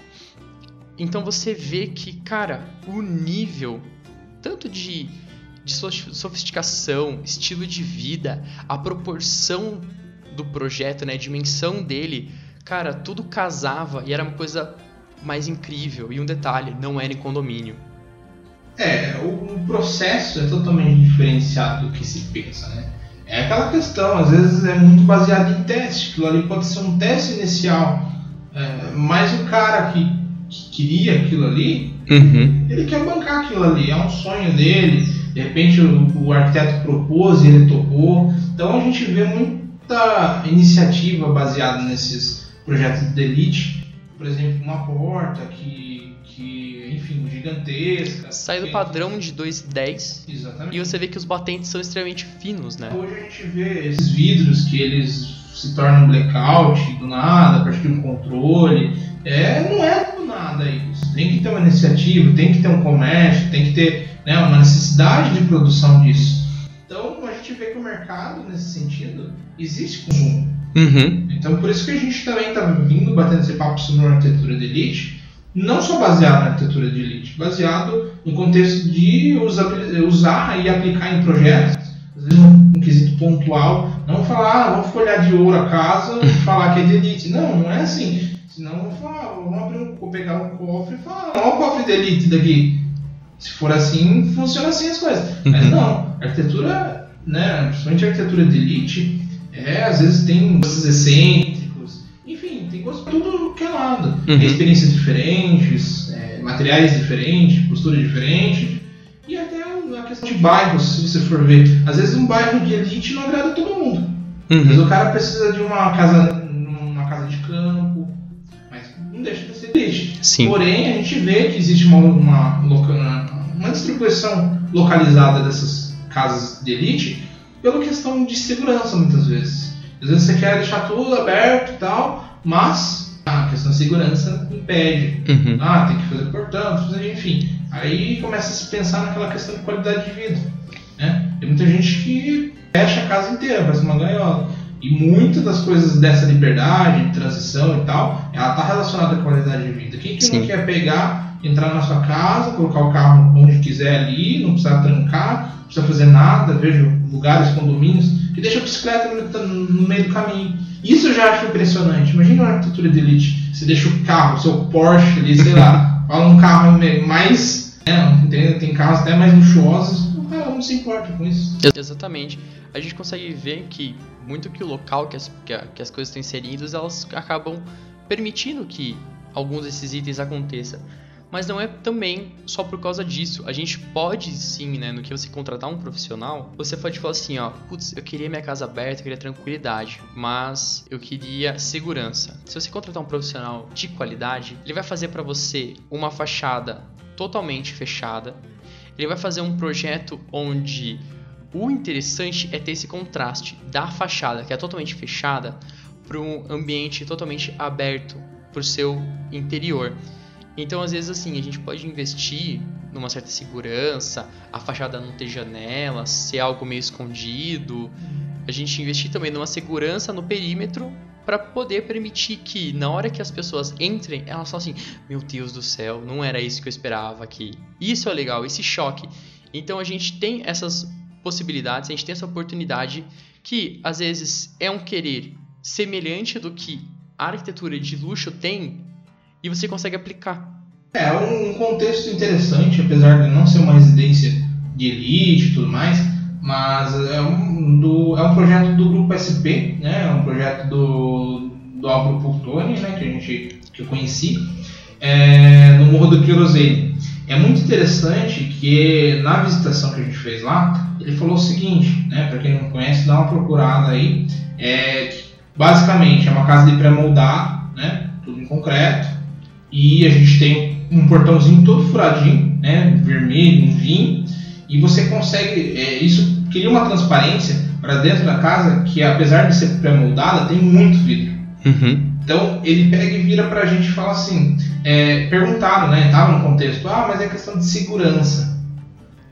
Então você vê que, cara, o nível tanto de, de sofisticação, estilo de vida, a proporção do projeto, né, a dimensão dele, cara, tudo casava e era uma coisa mais incrível. E um detalhe, não era em condomínio. É, o processo é totalmente diferenciado do que se pensa, né? É aquela questão, às vezes é muito baseado em teste, aquilo ali pode ser um teste inicial, é, mas o cara que, que queria aquilo ali, uhum. ele quer bancar aquilo ali, é um sonho dele, de repente o, o arquiteto propôs e ele topou, então a gente vê muita iniciativa baseada nesses projetos de elite, por exemplo, uma porta que enfim, gigantesca. Sai do padrão de 2,10. Exatamente. E você vê que os batentes são extremamente finos, né? Hoje a gente vê esses vidros que eles se tornam blackout do nada, a partir de um controle. É, não é do nada isso. Tem que ter uma iniciativa, tem que ter um comércio, tem que ter né, uma necessidade de produção disso. Então a gente vê que o mercado, nesse sentido, existe consumo. Uhum. Então por isso que a gente também está vindo batendo esse papo sobre a arquitetura de elite, não só baseado na arquitetura de elite, baseado no contexto de usar, e aplicar em projetos, às vezes um, um quesito pontual, não falar, ah, vamos folhar de ouro a casa e falar que é de elite. Não, não é assim. Senão vamos falar, vamos abrir um, vou pegar um cofre e falar, olha o cofre de elite daqui. Se for assim, funciona assim as coisas. Mas uhum. não, arquitetura, né, principalmente a arquitetura de elite, é, às vezes tem coisas excêntricos, enfim, tem coisas tudo que é lado. Uhum. Experiências diferentes, é, materiais diferentes, postura diferente. E até a questão de bairros, se você for ver. Às vezes um bairro de elite não agrada todo mundo. Uhum. Vezes o cara precisa de uma casa, uma casa de campo, mas não deixa de ser elite. Sim. Porém, a gente vê que existe uma, uma, uma distribuição localizada dessas casas de elite pela questão de segurança, muitas vezes. Às vezes você quer deixar tudo aberto e tal, mas a questão da segurança impede. Uhum. Ah, tem que fazer portão, enfim. Aí começa a se pensar naquela questão de qualidade de vida. Né? Tem muita gente que fecha a casa inteira, parece uma gaiola. E muitas das coisas dessa liberdade, de transição e tal, ela está relacionada à qualidade de vida. Quem que Sim. não quer pegar, entrar na sua casa, colocar o carro onde quiser ali, não precisa trancar, não precisa fazer nada, vejo lugares, condomínios, que deixa a bicicleta no, no meio do caminho. Isso eu já acho impressionante. Imagina uma arquitetura de elite. Você deixa o carro, o seu Porsche ali, sei lá, fala um carro mais. Né, tem, tem carros até mais luxuosos. O cara não se importa com isso. Exatamente. A gente consegue ver que muito que o local que as, que, a, que as coisas estão inseridas, elas acabam permitindo que alguns desses itens aconteçam. Mas não é também só por causa disso. A gente pode sim, né, no que você contratar um profissional, você pode falar assim, ó, putz, eu queria minha casa aberta, eu queria tranquilidade, mas eu queria segurança. Se você contratar um profissional de qualidade, ele vai fazer para você uma fachada totalmente fechada. Ele vai fazer um projeto onde o interessante é ter esse contraste da fachada, que é totalmente fechada, para um ambiente totalmente aberto para o seu interior. Então, às vezes, assim, a gente pode investir numa certa segurança, a fachada não ter janela, ser algo meio escondido. A gente investir também numa segurança no perímetro para poder permitir que na hora que as pessoas entrem, elas falam assim: "Meu Deus do céu, não era isso que eu esperava aqui". Isso é legal, esse choque. Então a gente tem essas possibilidades, a gente tem essa oportunidade que às vezes é um querer semelhante do que a arquitetura de luxo tem e você consegue aplicar. É um contexto interessante, apesar de não ser uma residência de elite e tudo mais, mas é um, do, é um projeto do grupo SP, né? É um projeto do, do Álvaro Pultoni, né? Que a gente que eu conheci, é, no Morro do Querosene. É muito interessante que na visitação que a gente fez lá, ele falou o seguinte, né? Para quem não conhece, dá uma procurada aí. É, basicamente é uma casa de pré-moldado, né? Tudo em concreto. E a gente tem um portãozinho todo furadinho, né? Vermelho, um vinho. E você consegue. É, isso cria uma transparência para dentro da casa que, apesar de ser pré-moldada, tem muito vidro. Uhum. Então ele pega e vira para a gente e fala assim: é, perguntaram, né? Tava no contexto, ah, mas é questão de segurança.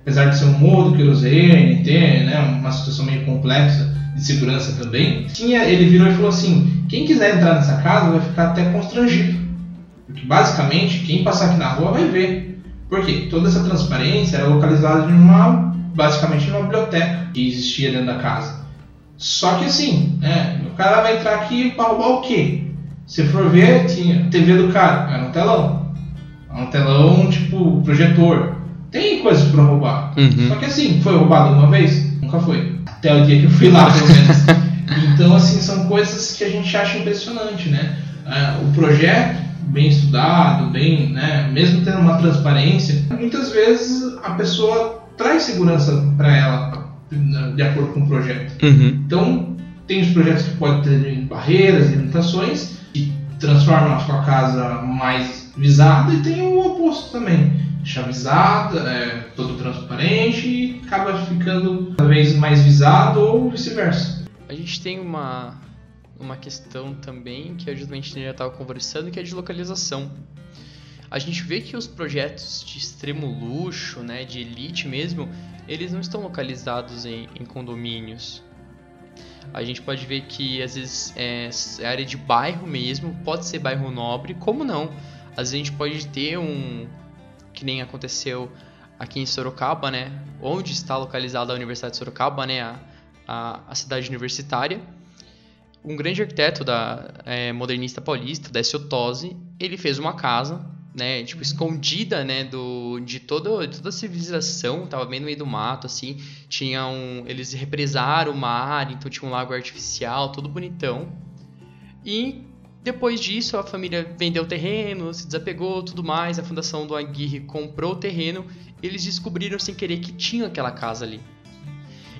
Apesar de ser um morro do querosene, ter né, uma situação meio complexa de segurança também, tinha, ele virou e falou assim: quem quiser entrar nessa casa vai ficar até constrangido. Porque basicamente quem passar aqui na rua vai ver. Porque toda essa transparência era localizada em uma, basicamente numa biblioteca que existia dentro da casa. Só que assim, né, o cara vai entrar aqui para roubar o quê? Se for ver, tinha TV do cara, era um telão. Um telão tipo projetor. Tem coisas para roubar. Uhum. Só que assim, foi roubado uma vez? Nunca foi. Até o dia que eu fui lá, pelo menos. então, assim, são coisas que a gente acha impressionante, né? Ah, o projeto, bem estudado, bem, né? Mesmo tendo uma transparência, muitas vezes a pessoa traz segurança para ela de acordo com o projeto. Uhum. Então, tem os projetos que podem ter barreiras, limitações, que transformam a sua casa mais visada, e tem o oposto também. Deixa visada, é, todo transparente e acaba ficando cada vez mais visado ou vice-versa. A gente tem uma, uma questão também que a justamente já estava conversando, que é de localização. A gente vê que os projetos de extremo luxo, né, de elite mesmo, eles não estão localizados em, em condomínios. A gente pode ver que às vezes é, é área de bairro mesmo, pode ser bairro nobre, como não? Às vezes a gente pode ter um, que nem aconteceu aqui em Sorocaba, né? Onde está localizada a Universidade de Sorocaba, né? A, a, a cidade universitária. Um grande arquiteto da é, modernista paulista, Décio Tosi, ele fez uma casa, né? Tipo escondida, né? Do de toda toda a civilização, tava bem no meio do mato, assim. Tinha um, eles represaram o mar, então tinha um lago artificial, todo bonitão. E depois disso, a família vendeu o terreno, se desapegou, tudo mais. A fundação do Aguirre comprou o terreno. Eles descobriram sem querer que tinha aquela casa ali.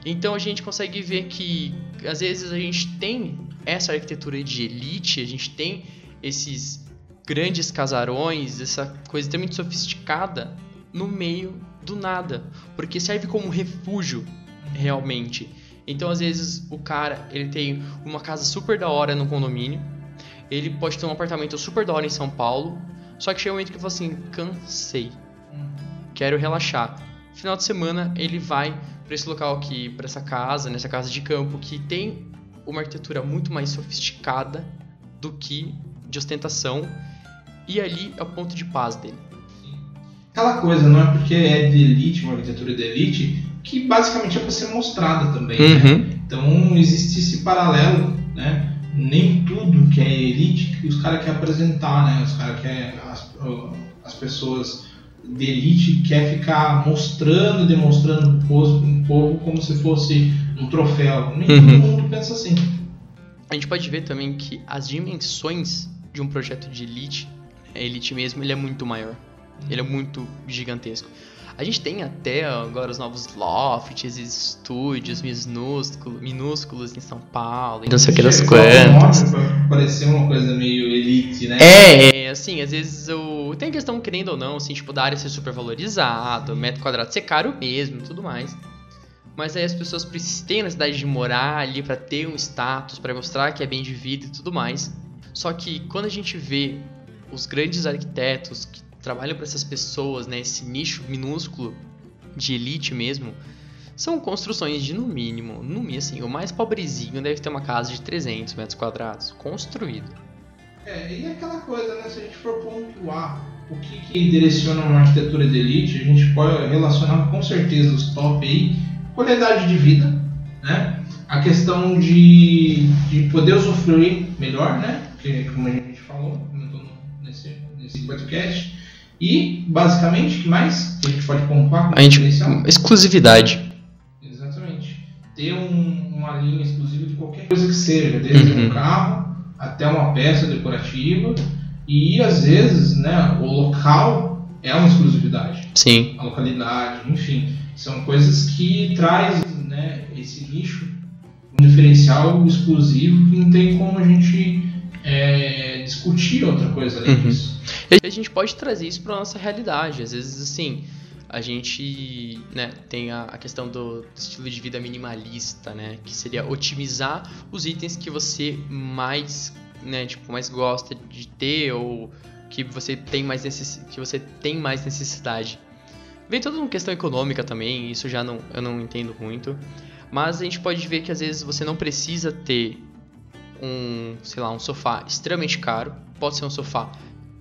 Então a gente consegue ver que às vezes a gente tem essa arquitetura de elite, a gente tem esses grandes casarões, essa coisa extremamente sofisticada no meio do nada, porque serve como refúgio realmente. Então às vezes o cara ele tem uma casa super da hora no condomínio, ele pode ter um apartamento super da hora em São Paulo, só que chega um momento que ele fala assim, cansei, quero relaxar. Final de semana ele vai para esse local aqui, para essa casa, nessa casa de campo que tem uma arquitetura muito mais sofisticada do que de ostentação e ali é o ponto de paz dele. Aquela coisa, não é porque é de elite, uma arquitetura de elite, que basicamente é para ser mostrada também. Né? Uhum. Então existe esse paralelo, né? Nem tudo que é elite que os caras querem apresentar, né? Os caras querem. As, as pessoas de elite quer ficar mostrando, demonstrando povo, pro povo como se fosse um troféu. Nem Uhum. todo mundo pensa assim. A gente pode ver também que as dimensões de um projeto de elite, a elite mesmo, ele é muito maior. Ele é muito gigantesco. A gente tem até agora os novos lofts, estúdios minúsculos, minúsculos em São Paulo, não sei o que das quantas. uma coisa meio elite, né? É, é, assim, às vezes o... tem questão, querendo ou não, assim, tipo, da área ser super valorizado, metro quadrado ser caro mesmo, tudo mais. Mas aí as pessoas a necessidade de morar ali pra ter um status, pra mostrar que é bem de vida e tudo mais. Só que quando a gente vê os grandes arquitetos que trabalham para essas pessoas, né, esse nicho minúsculo de elite mesmo, são construções de no mínimo, no mínimo assim, o mais pobrezinho deve ter uma casa de 300 metros quadrados, construído. É, e aquela coisa, né, se a gente for pontuar o que, que direciona uma arquitetura de elite, a gente pode relacionar com certeza os top aí, qualidade de vida, né, a questão de, de poder usufruir melhor, né, que como a gente falou nesse, nesse podcast, e, basicamente, o que mais que a gente pode pontuar a gente, Exclusividade. Exatamente. Ter um, uma linha exclusiva de qualquer coisa que seja, desde uhum. um carro até uma peça decorativa. E, às vezes, né, o local é uma exclusividade. Sim. A localidade, enfim. São coisas que traz né, esse nicho, um diferencial exclusivo que não tem como a gente é, discutir outra coisa além uhum. disso. E a gente pode trazer isso para nossa realidade. Às vezes, assim, a gente né, tem a, a questão do, do, estilo de vida minimalista, né, que seria otimizar os itens que você mais, né, tipo, mais gosta de ter ou que você tem mais necess... que você tem mais necessidade. Vem toda uma questão econômica também, isso já não eu não entendo muito, mas a gente pode ver que às vezes você não precisa ter um, sei lá, um sofá extremamente caro, pode ser um sofá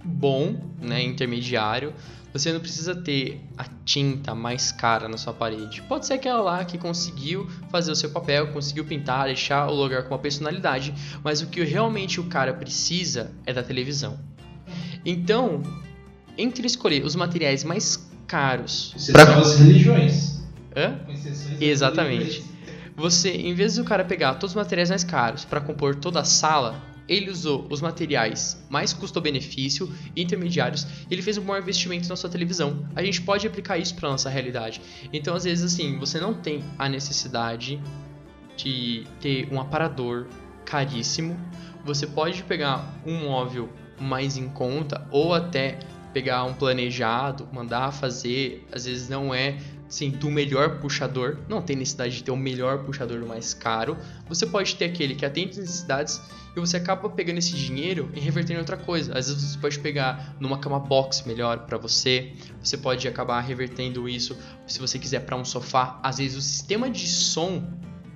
bom, né, intermediário. Você não precisa ter a tinta mais cara na sua parede. Pode ser aquela lá que conseguiu fazer o seu papel, conseguiu pintar, deixar o lugar com uma personalidade, mas o que realmente o cara precisa é da televisão. Então, entre escolher os materiais mais caros, para as religiões. Hã? Exatamente. Você, em vez do cara pegar todos os materiais mais caros para compor toda a sala, ele usou os materiais mais custo-benefício, intermediários, e ele fez um bom investimento na sua televisão. A gente pode aplicar isso para nossa realidade. Então, às vezes, assim, você não tem a necessidade de ter um aparador caríssimo. Você pode pegar um móvel mais em conta ou até pegar um planejado, mandar fazer, às vezes não é sim, do melhor puxador, não tem necessidade de ter o melhor puxador do mais caro. Você pode ter aquele que atende as necessidades e você acaba pegando esse dinheiro e revertendo em outra coisa. Às vezes você pode pegar numa cama box melhor para você, você pode acabar revertendo isso se você quiser para um sofá. Às vezes o sistema de som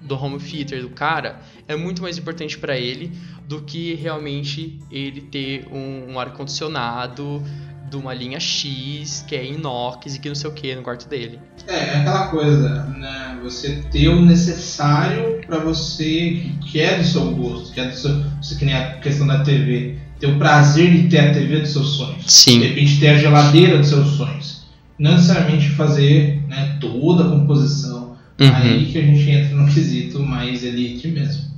do home theater do cara é muito mais importante para ele do que realmente ele ter um, um ar condicionado de uma linha X, que é inox e que não sei o que no quarto dele. É, é aquela coisa, né? Você ter o necessário para você que é do seu gosto, que é do seu. Você que nem a questão da TV. Ter o prazer de ter a TV dos seus sonhos. Sim. De repente ter a geladeira dos seus sonhos. Não necessariamente fazer né, toda a composição. Uhum. Aí que a gente entra no quesito mais elite mesmo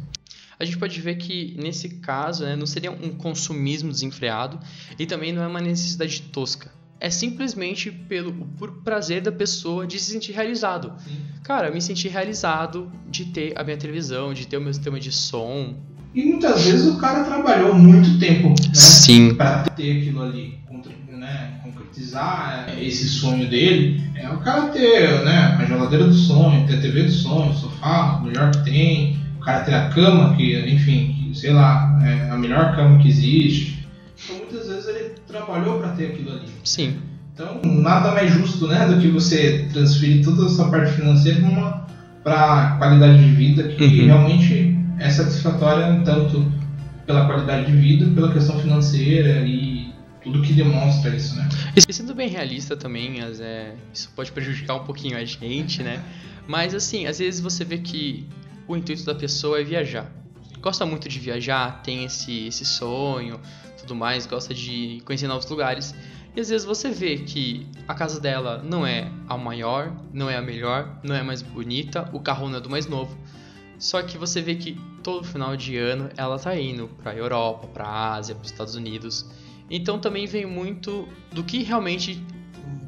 a gente pode ver que nesse caso né, não seria um consumismo desenfreado e também não é uma necessidade tosca. É simplesmente pelo por prazer da pessoa de se sentir realizado. Sim. Cara, me sentir realizado de ter a minha televisão, de ter o meu sistema de som. E muitas vezes o cara trabalhou muito tempo né, Sim. para ter aquilo ali, né, concretizar esse sonho dele. É o cara ter né, a geladeira do sonho, ter a TV do sonho, o sofá, o melhor que tem, cara ter a cama, que, enfim, que, sei lá, é a melhor cama que existe. Então muitas vezes ele trabalhou para ter aquilo ali. Sim. Então nada mais justo né, do que você transferir toda a sua parte financeira para qualidade de vida que uhum. realmente é satisfatória tanto pela qualidade de vida, pela questão financeira e tudo que demonstra isso, né? E sendo bem realista também, é, isso pode prejudicar um pouquinho a gente, né? Mas assim, às vezes você vê que o intuito da pessoa é viajar. Gosta muito de viajar, tem esse, esse sonho, tudo mais, gosta de conhecer novos lugares. E às vezes você vê que a casa dela não é a maior, não é a melhor, não é a mais bonita, o carro não é do mais novo. Só que você vê que todo final de ano ela tá indo para Europa, para Ásia, para Estados Unidos. Então também vem muito do que realmente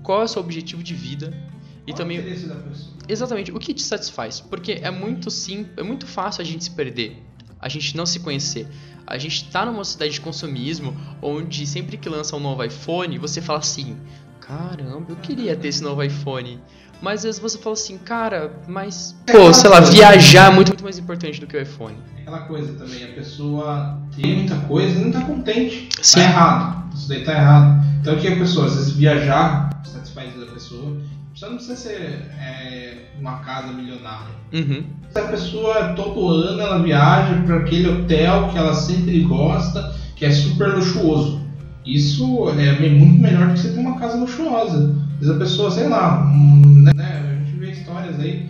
qual é o seu objetivo de vida e qual também o da pessoa? Exatamente, o que te satisfaz? Porque é muito sim, é muito fácil a gente se perder, a gente não se conhecer. A gente tá numa cidade de consumismo onde sempre que lança um novo iPhone, você fala assim: "Caramba, eu queria ter esse novo iPhone". Mas às vezes você fala assim, cara, mas. Pô, sei lá, viajar é muito, muito mais importante do que o iPhone. Aquela coisa também, a pessoa tem muita coisa e não tá contente. Sim. Tá errado. Isso daí tá errado. Então o que a pessoa, às vezes viajar, satisfaz da pessoa. Só não precisa ser é, uma casa milionária. Uhum. Se a pessoa todo ano ela viaja para aquele hotel que ela sempre gosta, que é super luxuoso. Isso é muito melhor do que você ter uma casa luxuosa. Vezes a pessoa, sei lá, hum, né, a gente vê histórias aí,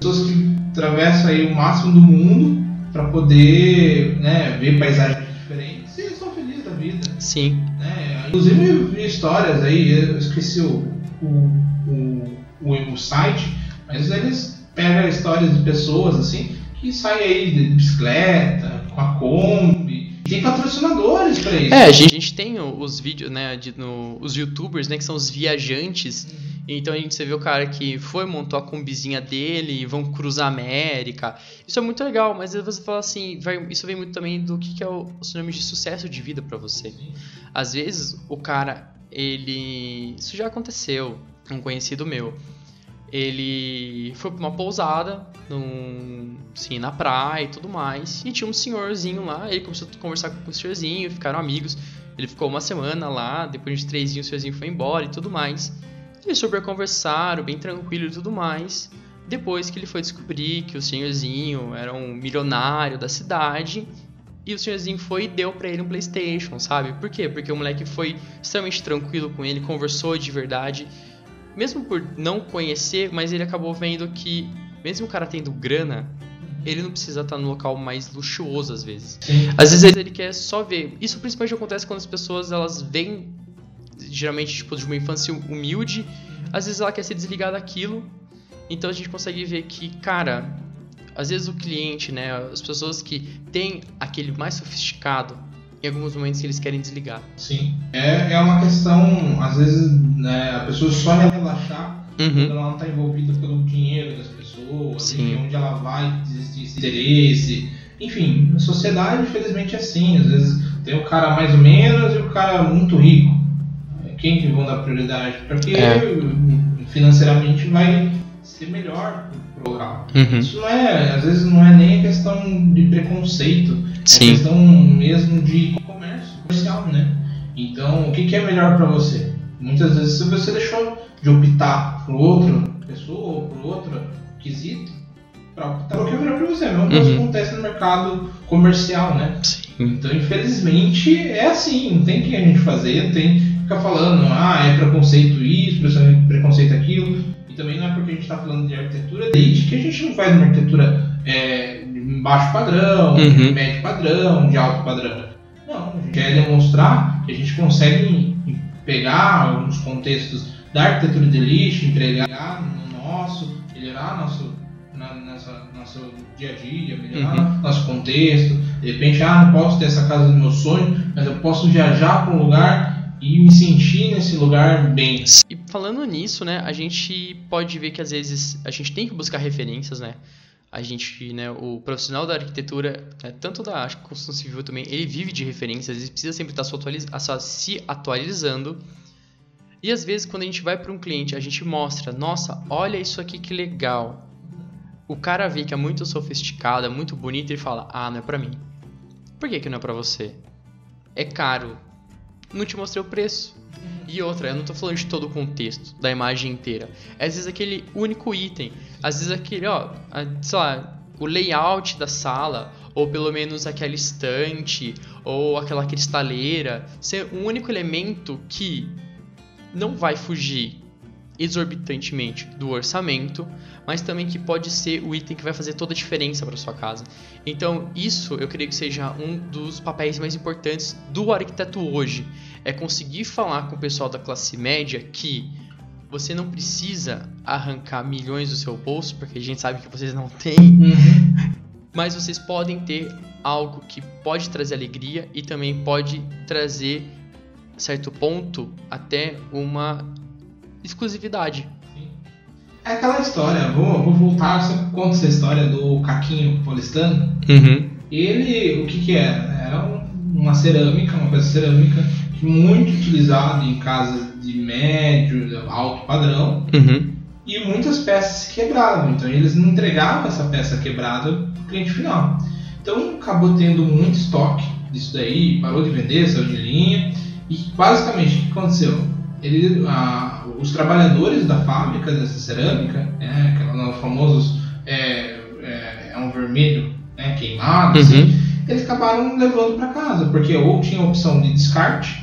pessoas que atravessam aí o máximo do mundo para poder né, ver paisagens diferentes e são felizes da vida. Sim. Né? Inclusive eu vi histórias aí, eu esqueci o, o, o, o, o site, mas eles pegam histórias de pessoas assim que saem aí de bicicleta, com a Kombi, tem patrocinadores para isso. É, a gente, a gente tem os vídeos, né, de, no, os youtubers, né, que são os viajantes. Uhum. Então a gente você vê o cara que foi, montou a combizinha dele e vão cruzar a América. Isso é muito legal, mas você fala assim, vai, isso vem muito também do que, que é o, o sinônimo de sucesso de vida para você. Às vezes o cara, ele. Isso já aconteceu, um conhecido meu ele foi pra uma pousada, num, assim, na praia e tudo mais. E tinha um senhorzinho lá, ele começou a conversar com o senhorzinho, ficaram amigos. Ele ficou uma semana lá, depois de três dias o senhorzinho foi embora e tudo mais. Eles super conversaram, bem tranquilo e tudo mais. Depois que ele foi descobrir que o senhorzinho era um milionário da cidade. E o senhorzinho foi e deu para ele um Playstation, sabe? Por quê? Porque o moleque foi extremamente tranquilo com ele, conversou de verdade mesmo por não conhecer, mas ele acabou vendo que, mesmo o cara tendo grana, ele não precisa estar no local mais luxuoso às vezes. Às vezes ele quer só ver. Isso principalmente acontece quando as pessoas elas vêm geralmente tipo de uma infância humilde, às vezes ela quer se desligar daquilo. Então a gente consegue ver que, cara, às vezes o cliente, né, as pessoas que têm aquele mais sofisticado, em alguns momentos que eles querem desligar. Sim. É, é uma questão, às vezes, né, a pessoa só relaxar uhum. quando ela não está envolvida pelo dinheiro das pessoas, Sim. onde ela vai, existe esse interesse. Enfim, a sociedade, infelizmente, é assim. Às vezes tem o cara mais ou menos e o cara muito rico. Quem que vão dar prioridade? Porque é. financeiramente vai ser melhor local. Uhum. Isso não é, às vezes não é nem questão de preconceito Sim. É questão mesmo de comércio comercial, né? Então, o que, que é melhor para você? Muitas vezes se você deixou de optar por outra pessoa ou por outro quesito, para optar o que é melhor para você. Não uhum. acontece no mercado comercial, né? Sim. Então, infelizmente, é assim. Não tem que a gente fazer, tem que ficar falando, ah, é preconceito isso, preconceito aquilo. E também não é porque a gente está falando de arquitetura desde que a gente não faz uma arquitetura é, baixo padrão, uhum. médio padrão, de alto padrão. Não, a gente quer demonstrar que a gente consegue pegar alguns contextos da arquitetura de lixo, entregar no nosso, melhorar nosso, na, nessa, nosso dia a dia, melhorar uhum. nosso contexto. De repente, ah, não posso ter essa casa do meu sonho, mas eu posso viajar para um lugar e me sentir nesse lugar bem. E falando nisso, né, a gente pode ver que às vezes a gente tem que buscar referências, né? a gente, né, o profissional da arquitetura, né, tanto da construção civil também, ele vive de referências, ele precisa sempre estar se atualizando. E às vezes quando a gente vai para um cliente, a gente mostra, nossa, olha isso aqui que legal. O cara vê que é muito sofisticado, é muito bonito e fala, ah, não é para mim. Por que, que não é para você? É caro. Não te mostrei o preço. E outra, eu não tô falando de todo o contexto, da imagem inteira. É, às vezes aquele único item. Às vezes aquele, ó, sei lá, o layout da sala, ou pelo menos aquela estante, ou aquela cristaleira. Ser um único elemento que não vai fugir exorbitantemente do orçamento, mas também que pode ser o item que vai fazer toda a diferença para sua casa. Então, isso eu creio que seja um dos papéis mais importantes do arquiteto hoje, é conseguir falar com o pessoal da classe média que você não precisa arrancar milhões do seu bolso, porque a gente sabe que vocês não têm, uhum. mas vocês podem ter algo que pode trazer alegria e também pode trazer certo ponto até uma exclusividade. É aquela história, vou, vou voltar, sempre conto essa história do Caquinho paulistano. Uhum. Ele, o que que era? Era uma cerâmica, uma coisa cerâmica, muito utilizada em casas de médio, alto padrão. Uhum. e muitas peças se quebravam. Então eles não entregavam essa peça quebrada para o cliente final. Então acabou tendo muito estoque disso daí, parou de vender, saiu de linha. E basicamente o que aconteceu? Ele, a, os trabalhadores da fábrica dessa cerâmica, né, aqueles famosos é, é, é, um vermelho né, queimado, assim, uhum. assim, eles acabaram levando para casa, porque ou tinha a opção de descarte,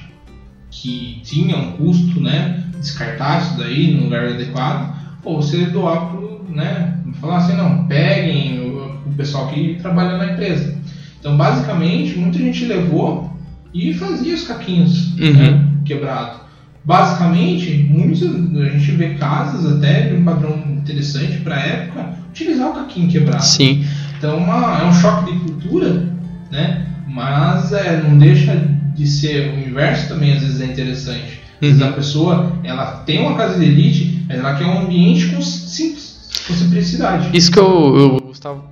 que tinha um custo, né, descartar isso daí no lugar adequado, ou você doar pro, né, falar assim, não, peguem o, o pessoal que trabalha na empresa. Então, basicamente, muita gente levou e fazia os caquinhos uhum. né, quebrados. Basicamente, muitos, a gente vê casas até de um padrão interessante para a época utilizar o caquinho quebrado. Sim. Então, uma, é um choque de cultura, né? Mas é, não deixa de ser o inverso também às vezes é interessante. Às vezes uhum. a pessoa ela tem uma casa de elite, mas ela quer um ambiente com simples, com simplicidade. Isso que eu, eu estava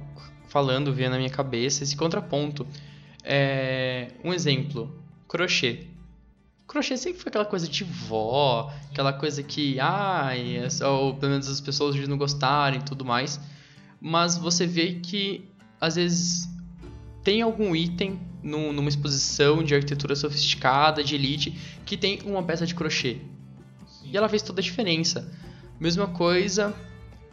falando vinha na minha cabeça esse contraponto. É, um exemplo, crochê. Crochê sempre foi aquela coisa de vó, aquela coisa que, ai, ah, ou pelo menos as pessoas não gostarem e tudo mais. Mas você vê que, às vezes, tem algum item num, numa exposição de arquitetura sofisticada, de elite, que tem uma peça de crochê. E ela fez toda a diferença. Mesma coisa,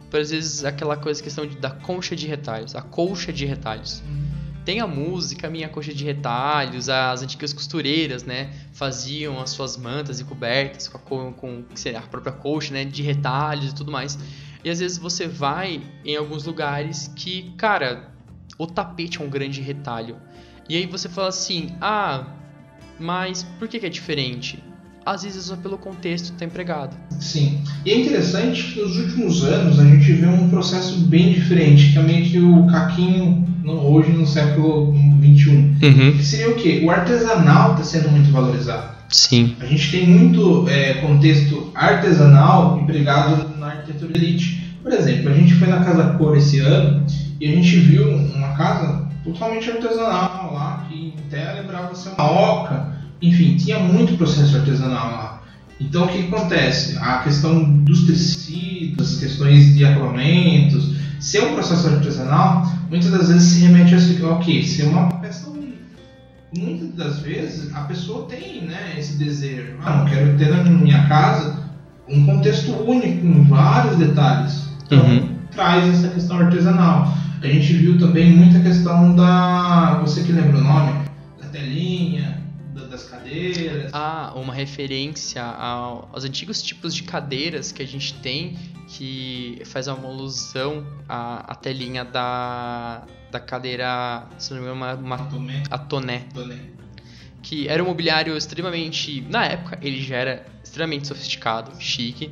por às vezes, aquela coisa, questão de, da concha de retalhos, a colcha de retalhos. Uhum tem a música, a minha coxa de retalhos, as antigas costureiras, né, faziam as suas mantas e cobertas com, a, com a própria coxa, né, de retalhos e tudo mais. E às vezes você vai em alguns lugares que, cara, o tapete é um grande retalho. E aí você fala assim, ah, mas por que, que é diferente? Às vezes só pelo contexto está empregado. Sim. E é interessante que nos últimos anos a gente vê um processo bem diferente, que é meio que o caquinho hoje no século XXI. Uhum. Que seria o quê? O artesanal está sendo muito valorizado. Sim. A gente tem muito é, contexto artesanal empregado na arquitetura elite. Por exemplo, a gente foi na Casa Cor esse ano e a gente viu uma casa totalmente artesanal lá, que até lembrava ser uma oca enfim, tinha muito processo artesanal lá. Então o que acontece? A questão dos tecidos, questões de acabamentos, ser um processo artesanal, muitas das vezes se remete a ok, ser uma peça única. Muitas das vezes a pessoa tem né, esse desejo, ah, não quero ter na minha casa um contexto único, com vários detalhes. Então uhum. traz essa questão artesanal. A gente viu também muita questão da. Você que lembra o nome? Da telinha, cadeiras. Ah, uma referência aos antigos tipos de cadeiras que a gente tem, que faz uma alusão à, à telinha da, da cadeira, se não me engano, uma, uma, a toné. toné. Que era um mobiliário extremamente. Na época, ele já era extremamente sofisticado, chique.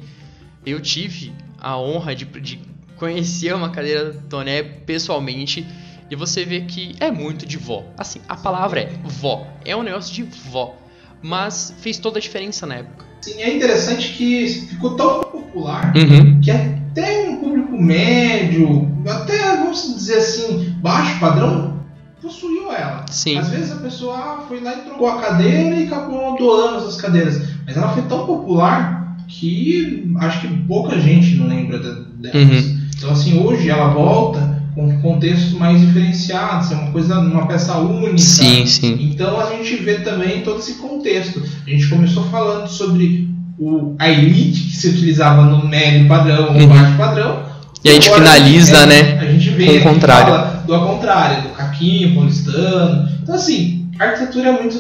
Eu tive a honra de, de conhecer uma cadeira toné pessoalmente e você vê que é muito de vó. Assim, a palavra é vó. É um negócio de vó. Mas fez toda a diferença na época. Sim, é interessante que ficou tão popular uhum. que até um público médio, até vamos dizer assim, baixo padrão, possuiu ela. Sim. Às vezes a pessoa foi lá e trocou a cadeira e acabou doando essas cadeiras. Mas ela foi tão popular que acho que pouca gente não lembra delas. Uhum. Então assim, hoje ela volta com contextos mais diferenciados, é uma coisa, uma peça única. Sim, sim. Então a gente vê também todo esse contexto. A gente começou falando sobre o, a elite que se utilizava no médio padrão ou uhum. baixo padrão. E a gente finaliza, é, né? A gente vê com o contrário. do ao contrário, do caquinho, paulistano. Então assim, a arquitetura é muito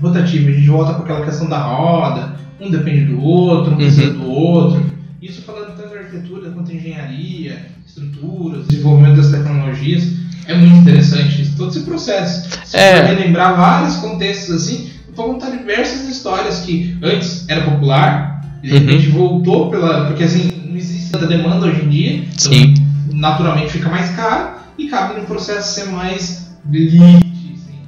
rotativa. A gente volta para aquela questão da roda, um depende do outro, um precisa uhum. do outro. Isso falando tanto de arquitetura quanto de engenharia, estruturas, desenvolvimento das tecnologias. É muito interessante todo esse processo. Se é. você lembrar vários contextos assim, vou contar diversas histórias que antes era popular, e de repente uhum. voltou pela. Porque assim, não existe tanta demanda hoje em dia, então Sim. naturalmente fica mais caro e cabe no processo ser mais elite. Assim.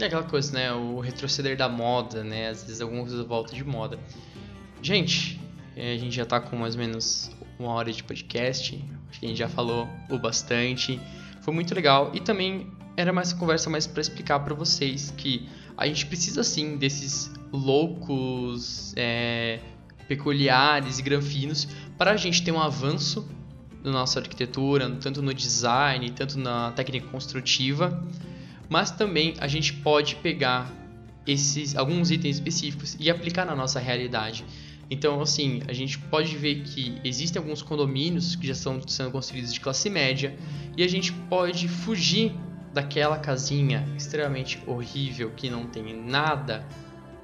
É aquela coisa, né? O retroceder da moda, né? Às vezes alguma coisa volta de moda. Gente, a gente já tá com mais ou menos uma hora de podcast. Acho que a gente já falou o bastante. Foi muito legal e também era mais uma conversa mais para explicar para vocês que a gente precisa sim desses loucos é, peculiares e granfinos para a gente ter um avanço na nossa arquitetura, tanto no design, tanto na técnica construtiva, mas também a gente pode pegar esses alguns itens específicos e aplicar na nossa realidade. Então, assim, a gente pode ver que existem alguns condomínios que já estão sendo construídos de classe média e a gente pode fugir daquela casinha extremamente horrível que não tem nada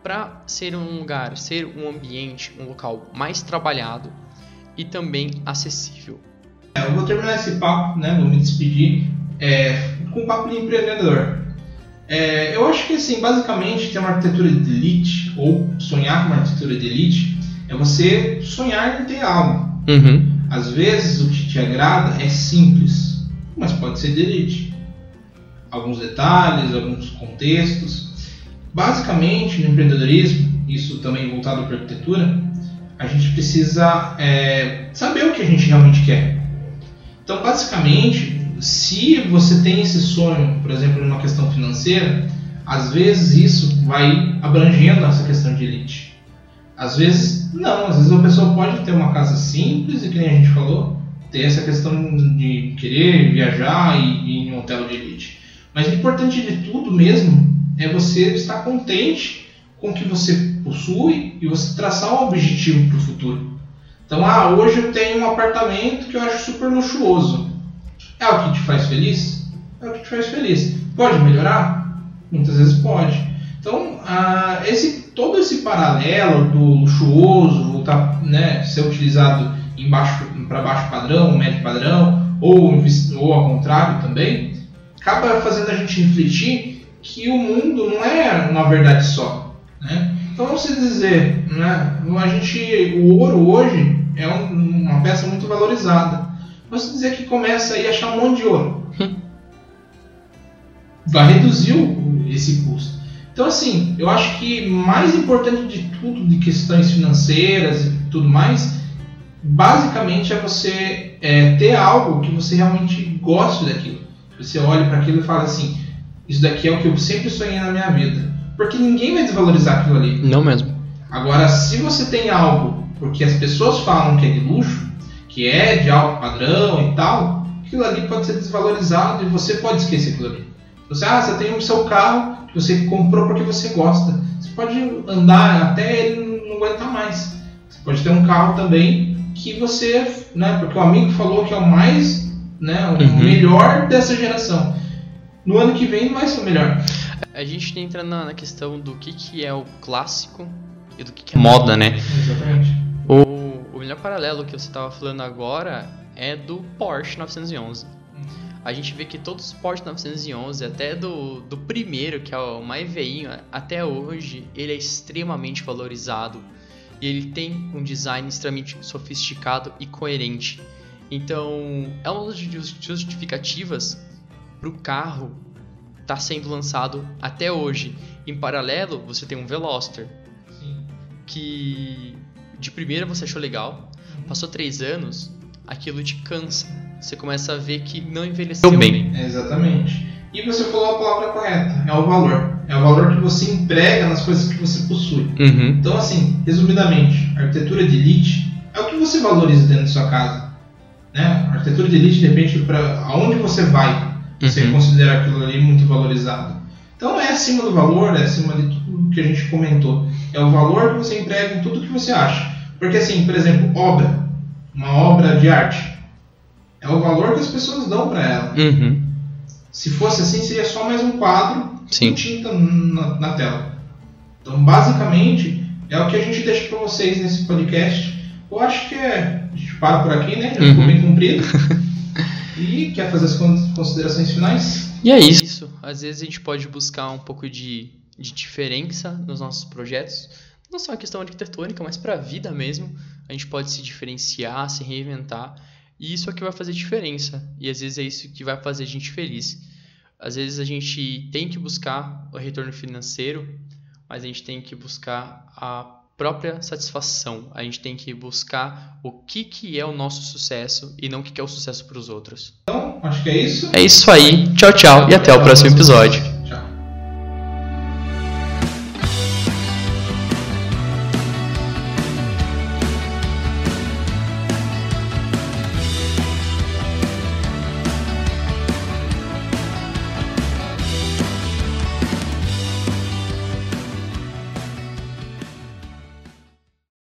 para ser um lugar, ser um ambiente, um local mais trabalhado e também acessível. É, eu vou terminar esse papo, né? Vou me despedir é, com um papo de empreendedor. É, eu acho que assim, basicamente, ter uma arquitetura de elite ou sonhar com uma arquitetura de elite é você sonhar em ter algo. Uhum. Às vezes o que te agrada é simples, mas pode ser de elite. Alguns detalhes, alguns contextos. Basicamente, no empreendedorismo, isso também voltado para a arquitetura, a gente precisa é, saber o que a gente realmente quer. Então, basicamente, se você tem esse sonho, por exemplo, numa questão financeira, às vezes isso vai abrangendo essa questão de elite. Às vezes, não. Às vezes a pessoa pode ter uma casa simples e, que nem a gente falou, ter essa questão de querer viajar e ir em um hotel de elite. Mas o importante de tudo mesmo é você estar contente com o que você possui e você traçar um objetivo para o futuro. Então, ah, hoje eu tenho um apartamento que eu acho super luxuoso. É o que te faz feliz? É o que te faz feliz. Pode melhorar? Muitas vezes pode. Então, ah, esse, todo esse paralelo do luxuoso voltar, né, ser utilizado para baixo padrão, médio padrão, ou, ou ao contrário também, acaba fazendo a gente refletir que o mundo não é uma verdade só. Né? Então, vamos dizer, né, a gente, o ouro hoje é um, uma peça muito valorizada. Vamos dizer que começa a achar um monte de ouro. Vai reduzir esse custo. Então, assim, eu acho que mais importante de tudo, de questões financeiras e tudo mais, basicamente é você é, ter algo que você realmente goste daquilo. Você olha para aquilo e fala assim: Isso daqui é o que eu sempre sonhei na minha vida. Porque ninguém vai desvalorizar aquilo ali. Não mesmo. Agora, se você tem algo porque as pessoas falam que é de luxo, que é de alto padrão e tal, aquilo ali pode ser desvalorizado e você pode esquecer aquilo ali. Você, ah, você tem o seu carro que você comprou porque você gosta. Você pode andar até ele não aguentar mais. Você pode ter um carro também que você, né, porque o amigo falou que é o mais, né, o uhum. melhor dessa geração. No ano que vem não vai ser o melhor. A gente entra na, na questão do que, que é o clássico e do que, que é moda, né? Exatamente. O, o melhor paralelo que você estava falando agora é do Porsche 911 a gente vê que todos os Porsche 911, até do, do primeiro, que é o mais veinho, até hoje, ele é extremamente valorizado. E ele tem um design extremamente sofisticado e coerente. Então, é uma das justificativas para o carro estar tá sendo lançado até hoje. Em paralelo, você tem um Veloster, Sim. que de primeira você achou legal, uhum. passou três anos, aquilo te cansa você começa a ver que não envelheceu bem. Exatamente. E você falou a palavra correta, é o valor. É o valor que você emprega nas coisas que você possui. Uhum. Então, assim, resumidamente, a arquitetura de elite é o que você valoriza dentro da sua casa. Né? A arquitetura de elite depende para aonde você vai, você uhum. considera aquilo ali muito valorizado. Então, é acima do valor, é acima de tudo que a gente comentou. É o valor que você emprega em tudo que você acha. Porque, assim, por exemplo, obra, uma obra de arte é o valor que as pessoas dão para ela. Uhum. Se fosse assim, seria só mais um quadro Sim. com tinta na, na, tela. Então, basicamente, é o que a gente deixa para vocês nesse podcast. Eu acho que é. A gente para por aqui, né? Já uhum. ficou bem comprido. e quer fazer as considerações finais? E é isso. Às vezes a gente pode buscar um pouco de, de diferença nos nossos projetos. Não só a questão arquitetônica, mas para a vida mesmo. A gente pode se diferenciar, se reinventar. E isso é o que vai fazer diferença. E às vezes é isso que vai fazer a gente feliz. Às vezes a gente tem que buscar o retorno financeiro, mas a gente tem que buscar a própria satisfação. A gente tem que buscar o que, que é o nosso sucesso e não o que, que é o sucesso para os outros. Então, acho que é isso. É isso aí. Tchau, tchau e até o próximo episódio.